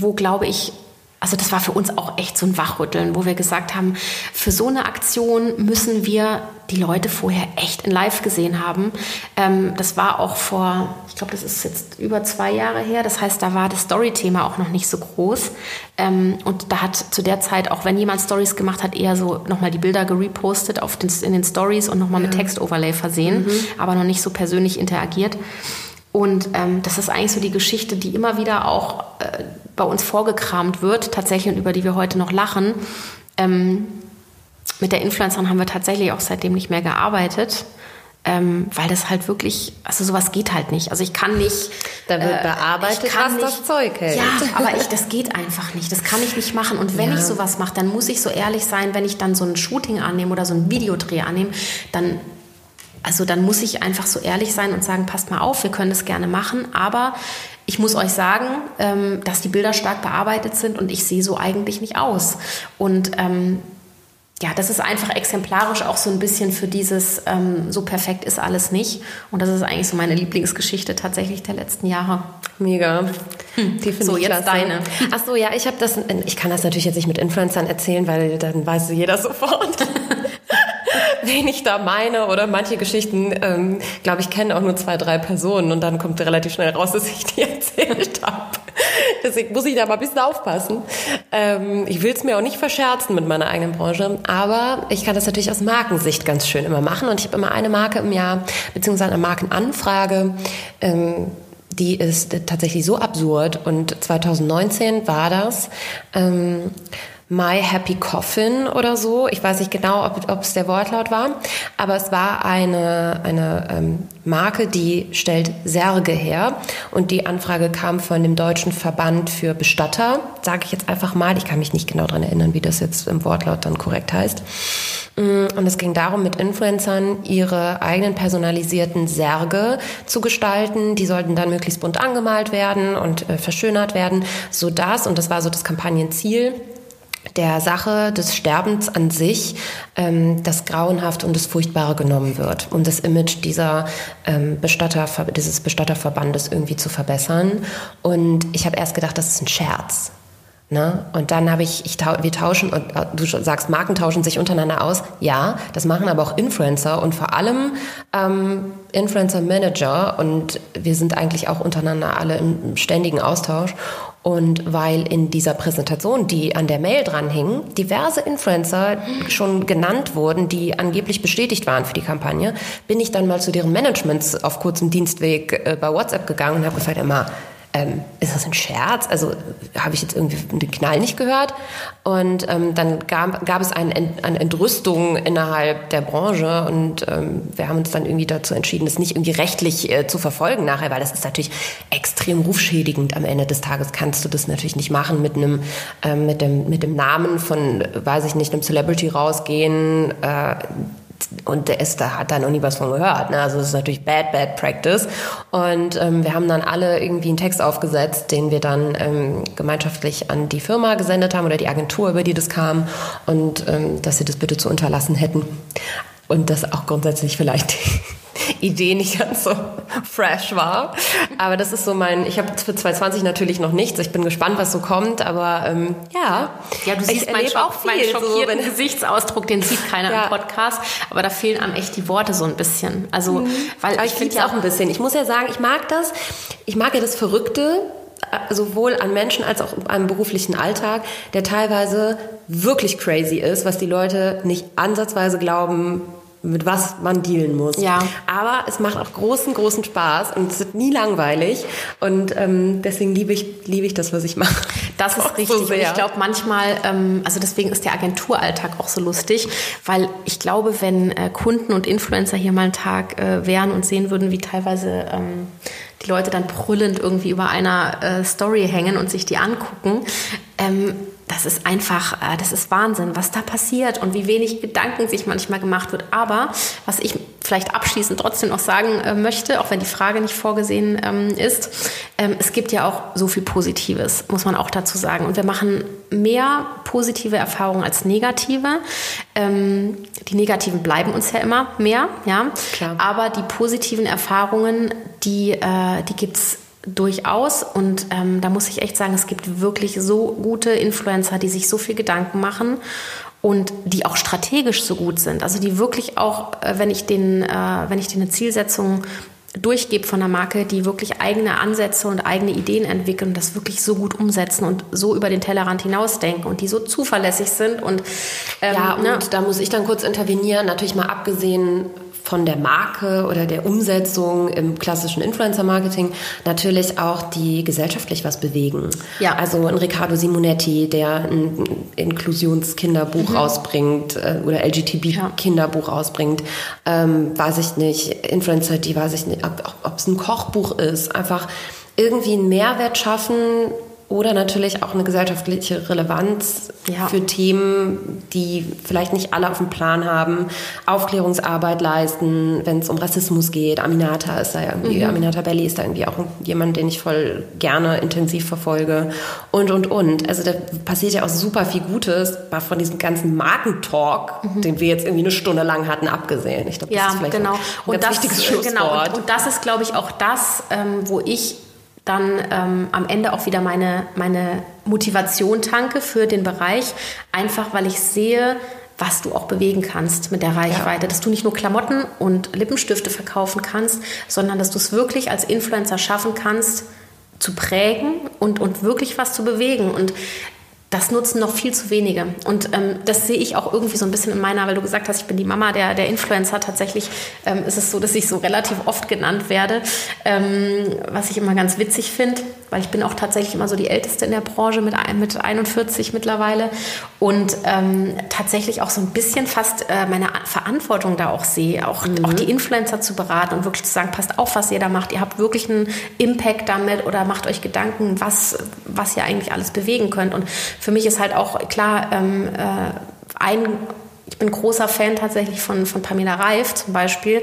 wo glaube ich also das war für uns auch echt so ein Wachrütteln, wo wir gesagt haben, für so eine Aktion müssen wir die Leute vorher echt in Live gesehen haben. Ähm, das war auch vor, ich glaube, das ist jetzt über zwei Jahre her. Das heißt, da war das Story-Thema auch noch nicht so groß. Ähm, und da hat zu der Zeit, auch wenn jemand Stories gemacht hat, eher so nochmal die Bilder gerepostet auf den, in den Stories und nochmal ja. mit Text-Overlay versehen, mhm. aber noch nicht so persönlich interagiert. Und ähm, das ist eigentlich so die Geschichte, die immer wieder auch äh, bei uns vorgekramt wird, tatsächlich und über die wir heute noch lachen. Ähm, mit der Influencerin haben wir tatsächlich auch seitdem nicht mehr gearbeitet. Ähm, weil das halt wirklich, also sowas geht halt nicht. Also ich kann nicht. Da wird äh, bearbeitet, was nicht, das Zeug hält. Ja, aber ich, das geht einfach nicht. Das kann ich nicht machen. Und wenn ja. ich sowas mache, dann muss ich so ehrlich sein, wenn ich dann so ein Shooting annehme oder so ein Videodreh annehme, dann also dann muss ich einfach so ehrlich sein und sagen, passt mal auf, wir können das gerne machen, aber ich muss euch sagen, ähm, dass die Bilder stark bearbeitet sind und ich sehe so eigentlich nicht aus. Und ähm, ja, das ist einfach exemplarisch auch so ein bisschen für dieses, ähm, so perfekt ist alles nicht. Und das ist eigentlich so meine Lieblingsgeschichte tatsächlich der letzten Jahre. Mega. Hm. Die so, jetzt klasse. deine. Ach so, ja, ich habe das, ich kann das natürlich jetzt nicht mit Influencern erzählen, weil dann weiß jeder sofort. wen ich da meine oder manche Geschichten, ähm, glaube ich, kennen auch nur zwei, drei Personen und dann kommt relativ schnell raus, dass ich die erzählt habe. Deswegen muss ich da mal ein bisschen aufpassen. Ähm, ich will es mir auch nicht verscherzen mit meiner eigenen Branche, aber ich kann das natürlich aus Markensicht ganz schön immer machen und ich habe immer eine Marke im Jahr, beziehungsweise eine Markenanfrage. Ähm, die ist tatsächlich so absurd und 2019 war das. Ähm, My Happy Coffin oder so. Ich weiß nicht genau, ob, es der Wortlaut war, aber es war eine, eine ähm, Marke, die stellt Särge her und die Anfrage kam von dem Deutschen Verband für Bestatter, sage ich jetzt einfach mal. Ich kann mich nicht genau daran erinnern, wie das jetzt im Wortlaut dann korrekt heißt. Mm, und es ging darum, mit Influencern ihre eigenen personalisierten Särge zu gestalten. Die sollten dann möglichst bunt angemalt werden und äh, verschönert werden, sodass, und das war so das Kampagnenziel, der Sache des Sterbens an sich ähm, das Grauenhafte und das Furchtbare genommen wird, um das Image dieser ähm, Bestatter, dieses Bestatterverbandes irgendwie zu verbessern. Und ich habe erst gedacht, das ist ein Scherz. Ne? Und dann habe ich, ich tau wir tauschen, und äh, du sagst, Marken tauschen sich untereinander aus. Ja, das machen aber auch Influencer und vor allem ähm, Influencer-Manager. Und wir sind eigentlich auch untereinander alle im ständigen Austausch. Und weil in dieser Präsentation, die an der Mail dranhing, diverse Influencer schon genannt wurden, die angeblich bestätigt waren für die Kampagne, bin ich dann mal zu deren Managements auf kurzem Dienstweg äh, bei WhatsApp gegangen und habe gefragt, immer, ähm, ist das ein Scherz? Also habe ich jetzt irgendwie den Knall nicht gehört? Und ähm, dann gab, gab es eine, eine Entrüstung innerhalb der Branche und ähm, wir haben uns dann irgendwie dazu entschieden, das nicht irgendwie rechtlich äh, zu verfolgen nachher, weil das ist natürlich extrem rufschädigend. Am Ende des Tages kannst du das natürlich nicht machen mit einem ähm, mit dem mit dem Namen von, weiß ich nicht, einem Celebrity rausgehen. Äh, und der ist, da hat da noch nie was von gehört. Ne? Also das ist natürlich bad, bad practice. Und ähm, wir haben dann alle irgendwie einen Text aufgesetzt, den wir dann ähm, gemeinschaftlich an die Firma gesendet haben oder die Agentur, über die das kam und ähm, dass sie das bitte zu unterlassen hätten. Und das auch grundsätzlich vielleicht Idee nicht ganz so fresh war. Aber das ist so mein, ich habe für 2020 natürlich noch nichts. Ich bin gespannt, was so kommt, aber ähm, ja. Ja, du siehst meinen, Schock, auch meinen schockierten so, Gesichtsausdruck, den sieht keiner ja. im Podcast, aber da fehlen einem echt die Worte so ein bisschen. Also, mhm. weil aber ich, ich finde ja auch ein bisschen. Ich muss ja sagen, ich mag das. Ich mag ja das Verrückte äh, sowohl an Menschen als auch am beruflichen Alltag, der teilweise wirklich crazy ist, was die Leute nicht ansatzweise glauben, mit was man dealen muss. Ja. Aber es macht auch großen, großen Spaß und es wird nie langweilig. Und ähm, deswegen liebe ich, liebe ich das, was ich mache. Das ist richtig. So und ich glaube manchmal, ähm, also deswegen ist der Agenturalltag auch so lustig, weil ich glaube, wenn äh, Kunden und Influencer hier mal einen Tag äh, wären und sehen würden, wie teilweise ähm, die Leute dann brüllend irgendwie über einer äh, Story hängen und sich die angucken, ähm, das ist einfach, äh, das ist Wahnsinn, was da passiert und wie wenig Gedanken sich manchmal gemacht wird. Aber was ich vielleicht abschließend trotzdem noch sagen äh, möchte, auch wenn die Frage nicht vorgesehen ähm, ist, ähm, es gibt ja auch so viel Positives, muss man auch dazu sagen. Und wir machen mehr positive Erfahrungen als negative. Ähm, die negativen bleiben uns ja immer mehr, ja. Klar. Aber die positiven Erfahrungen, die, äh, die gibt es durchaus. Und ähm, da muss ich echt sagen, es gibt wirklich so gute Influencer, die sich so viel Gedanken machen und die auch strategisch so gut sind. Also die wirklich auch, äh, wenn ich den, äh, wenn ich denen eine Zielsetzung durchgebe von der Marke, die wirklich eigene Ansätze und eigene Ideen entwickeln und das wirklich so gut umsetzen und so über den Tellerrand hinausdenken und die so zuverlässig sind und ähm, ja und ne? da muss ich dann kurz intervenieren natürlich mal abgesehen von der Marke oder der Umsetzung im klassischen Influencer-Marketing natürlich auch die gesellschaftlich was bewegen. Ja. Also ein Riccardo Simonetti, der ein Inklusionskinderbuch mhm. rausbringt äh, oder LGTB-Kinderbuch rausbringt, ähm, weiß ich nicht, Influencer, die weiß ich nicht, ob es ein Kochbuch ist, einfach irgendwie einen Mehrwert schaffen oder natürlich auch eine gesellschaftliche Relevanz ja. für Themen, die vielleicht nicht alle auf dem Plan haben. Aufklärungsarbeit leisten, wenn es um Rassismus geht. Aminata ist da irgendwie, mhm. Aminata Belli ist da irgendwie auch jemand, den ich voll gerne intensiv verfolge. Und, und, und. Also da passiert ja auch super viel Gutes, mal von diesem ganzen Markentalk, mhm. den wir jetzt irgendwie eine Stunde lang hatten, abgesehen. Ich glaube, das ja, ist vielleicht genau. ein und ganz das, wichtiges Schlusswort. Genau. Und, und das ist, glaube ich, auch das, ähm, wo ich dann ähm, am Ende auch wieder meine, meine Motivation tanke für den Bereich, einfach weil ich sehe, was du auch bewegen kannst mit der Reichweite. Ja. Dass du nicht nur Klamotten und Lippenstifte verkaufen kannst, sondern dass du es wirklich als Influencer schaffen kannst, zu prägen und, und wirklich was zu bewegen. Und das nutzen noch viel zu wenige. Und ähm, das sehe ich auch irgendwie so ein bisschen in meiner, weil du gesagt hast, ich bin die Mama der, der Influencer. Tatsächlich ähm, ist es so, dass ich so relativ oft genannt werde, ähm, was ich immer ganz witzig finde, weil ich bin auch tatsächlich immer so die Älteste in der Branche mit, mit 41 mittlerweile und ähm, tatsächlich auch so ein bisschen fast äh, meine Verantwortung da auch sehe, auch, mhm. auch die Influencer zu beraten und wirklich zu sagen, passt auf, was ihr da macht. Ihr habt wirklich einen Impact damit oder macht euch Gedanken, was, was ihr eigentlich alles bewegen könnt. Und für mich ist halt auch klar, ähm, äh, ein ich bin großer Fan tatsächlich von, von Pamela Reif zum Beispiel,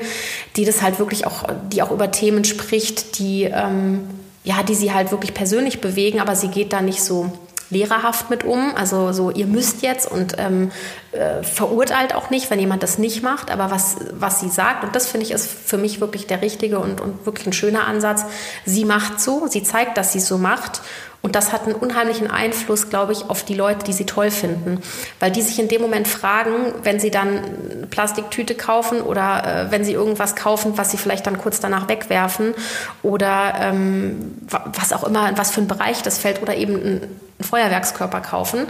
die das halt wirklich auch, die auch über Themen spricht, die, ähm, ja, die sie halt wirklich persönlich bewegen, aber sie geht da nicht so lehrerhaft mit um. Also so, ihr müsst jetzt und ähm, äh, verurteilt auch nicht, wenn jemand das nicht macht. Aber was, was sie sagt, und das finde ich ist für mich wirklich der richtige und, und wirklich ein schöner Ansatz, sie macht so, sie zeigt, dass sie so macht. Und das hat einen unheimlichen Einfluss, glaube ich, auf die Leute, die sie toll finden. Weil die sich in dem Moment fragen, wenn sie dann eine Plastiktüte kaufen oder äh, wenn sie irgendwas kaufen, was sie vielleicht dann kurz danach wegwerfen oder ähm, was auch immer, in was für ein Bereich das fällt oder eben einen Feuerwerkskörper kaufen.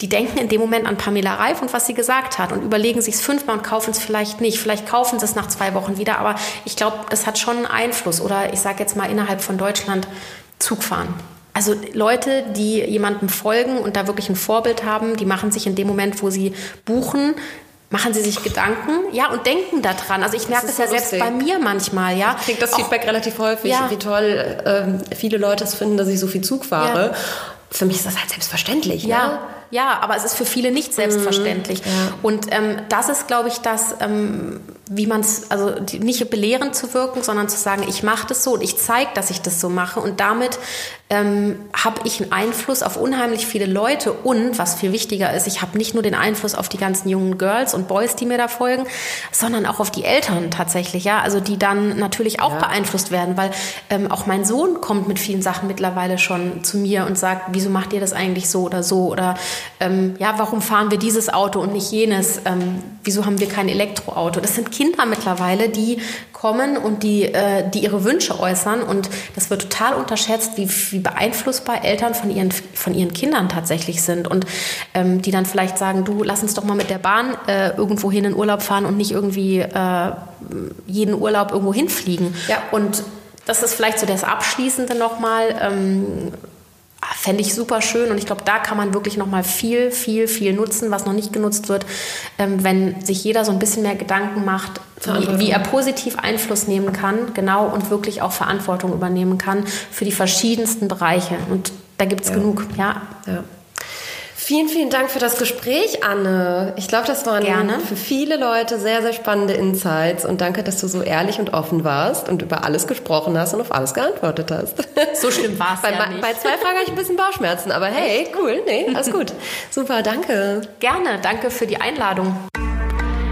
Die denken in dem Moment an Pamela Reif und was sie gesagt hat und überlegen sich es fünfmal und kaufen es vielleicht nicht. Vielleicht kaufen sie es nach zwei Wochen wieder, aber ich glaube, das hat schon einen Einfluss. Oder ich sage jetzt mal innerhalb von Deutschland Zug fahren. Also Leute, die jemandem folgen und da wirklich ein Vorbild haben, die machen sich in dem Moment, wo sie buchen, machen sie sich Gedanken, ja, und denken daran. Also ich merke das, das ja lustig. selbst bei mir manchmal, ja. Ich kriege das Feedback relativ häufig, ja. wie toll ähm, viele Leute es finden, dass ich so viel Zug fahre. Ja. Für mich ist das halt selbstverständlich. Ja. Ne? Ja, aber es ist für viele nicht selbstverständlich. Mhm, ja. Und ähm, das ist, glaube ich, das, ähm, wie man es, also nicht belehrend zu wirken, sondern zu sagen, ich mache das so und ich zeige, dass ich das so mache. Und damit ähm, habe ich einen Einfluss auf unheimlich viele Leute und was viel wichtiger ist, ich habe nicht nur den Einfluss auf die ganzen jungen Girls und Boys, die mir da folgen, sondern auch auf die Eltern tatsächlich, ja, also die dann natürlich auch ja. beeinflusst werden, weil ähm, auch mein Sohn kommt mit vielen Sachen mittlerweile schon zu mir und sagt, wieso macht ihr das eigentlich so oder so oder ähm, ja, warum fahren wir dieses Auto und nicht jenes? Ähm, wieso haben wir kein Elektroauto? Das sind Kinder mittlerweile, die kommen und die, äh, die ihre Wünsche äußern. Und das wird total unterschätzt, wie, wie beeinflussbar Eltern von ihren, von ihren Kindern tatsächlich sind. Und ähm, die dann vielleicht sagen, du, lass uns doch mal mit der Bahn äh, irgendwo hin in Urlaub fahren und nicht irgendwie äh, jeden Urlaub irgendwo hinfliegen. Ja. Und das ist vielleicht so das Abschließende nochmal. Ähm, fände ich super schön und ich glaube, da kann man wirklich noch mal viel, viel, viel nutzen, was noch nicht genutzt wird, ähm, wenn sich jeder so ein bisschen mehr Gedanken macht, wie, wie, er positiv Einfluss nehmen kann, genau, und wirklich auch Verantwortung übernehmen kann für die verschiedensten Bereiche. Und da gibt es ja. genug, ja. ja. Vielen, vielen Dank für das Gespräch, Anne. Ich glaube, das waren Gerne. für viele Leute sehr, sehr spannende Insights und danke, dass du so ehrlich und offen warst und über alles gesprochen hast und auf alles geantwortet hast. So schlimm war es ja nicht. Bei zwei Fragen habe ich ein bisschen Bauchschmerzen, aber hey, cool, nee, alles gut. Super, danke. Gerne, danke für die Einladung.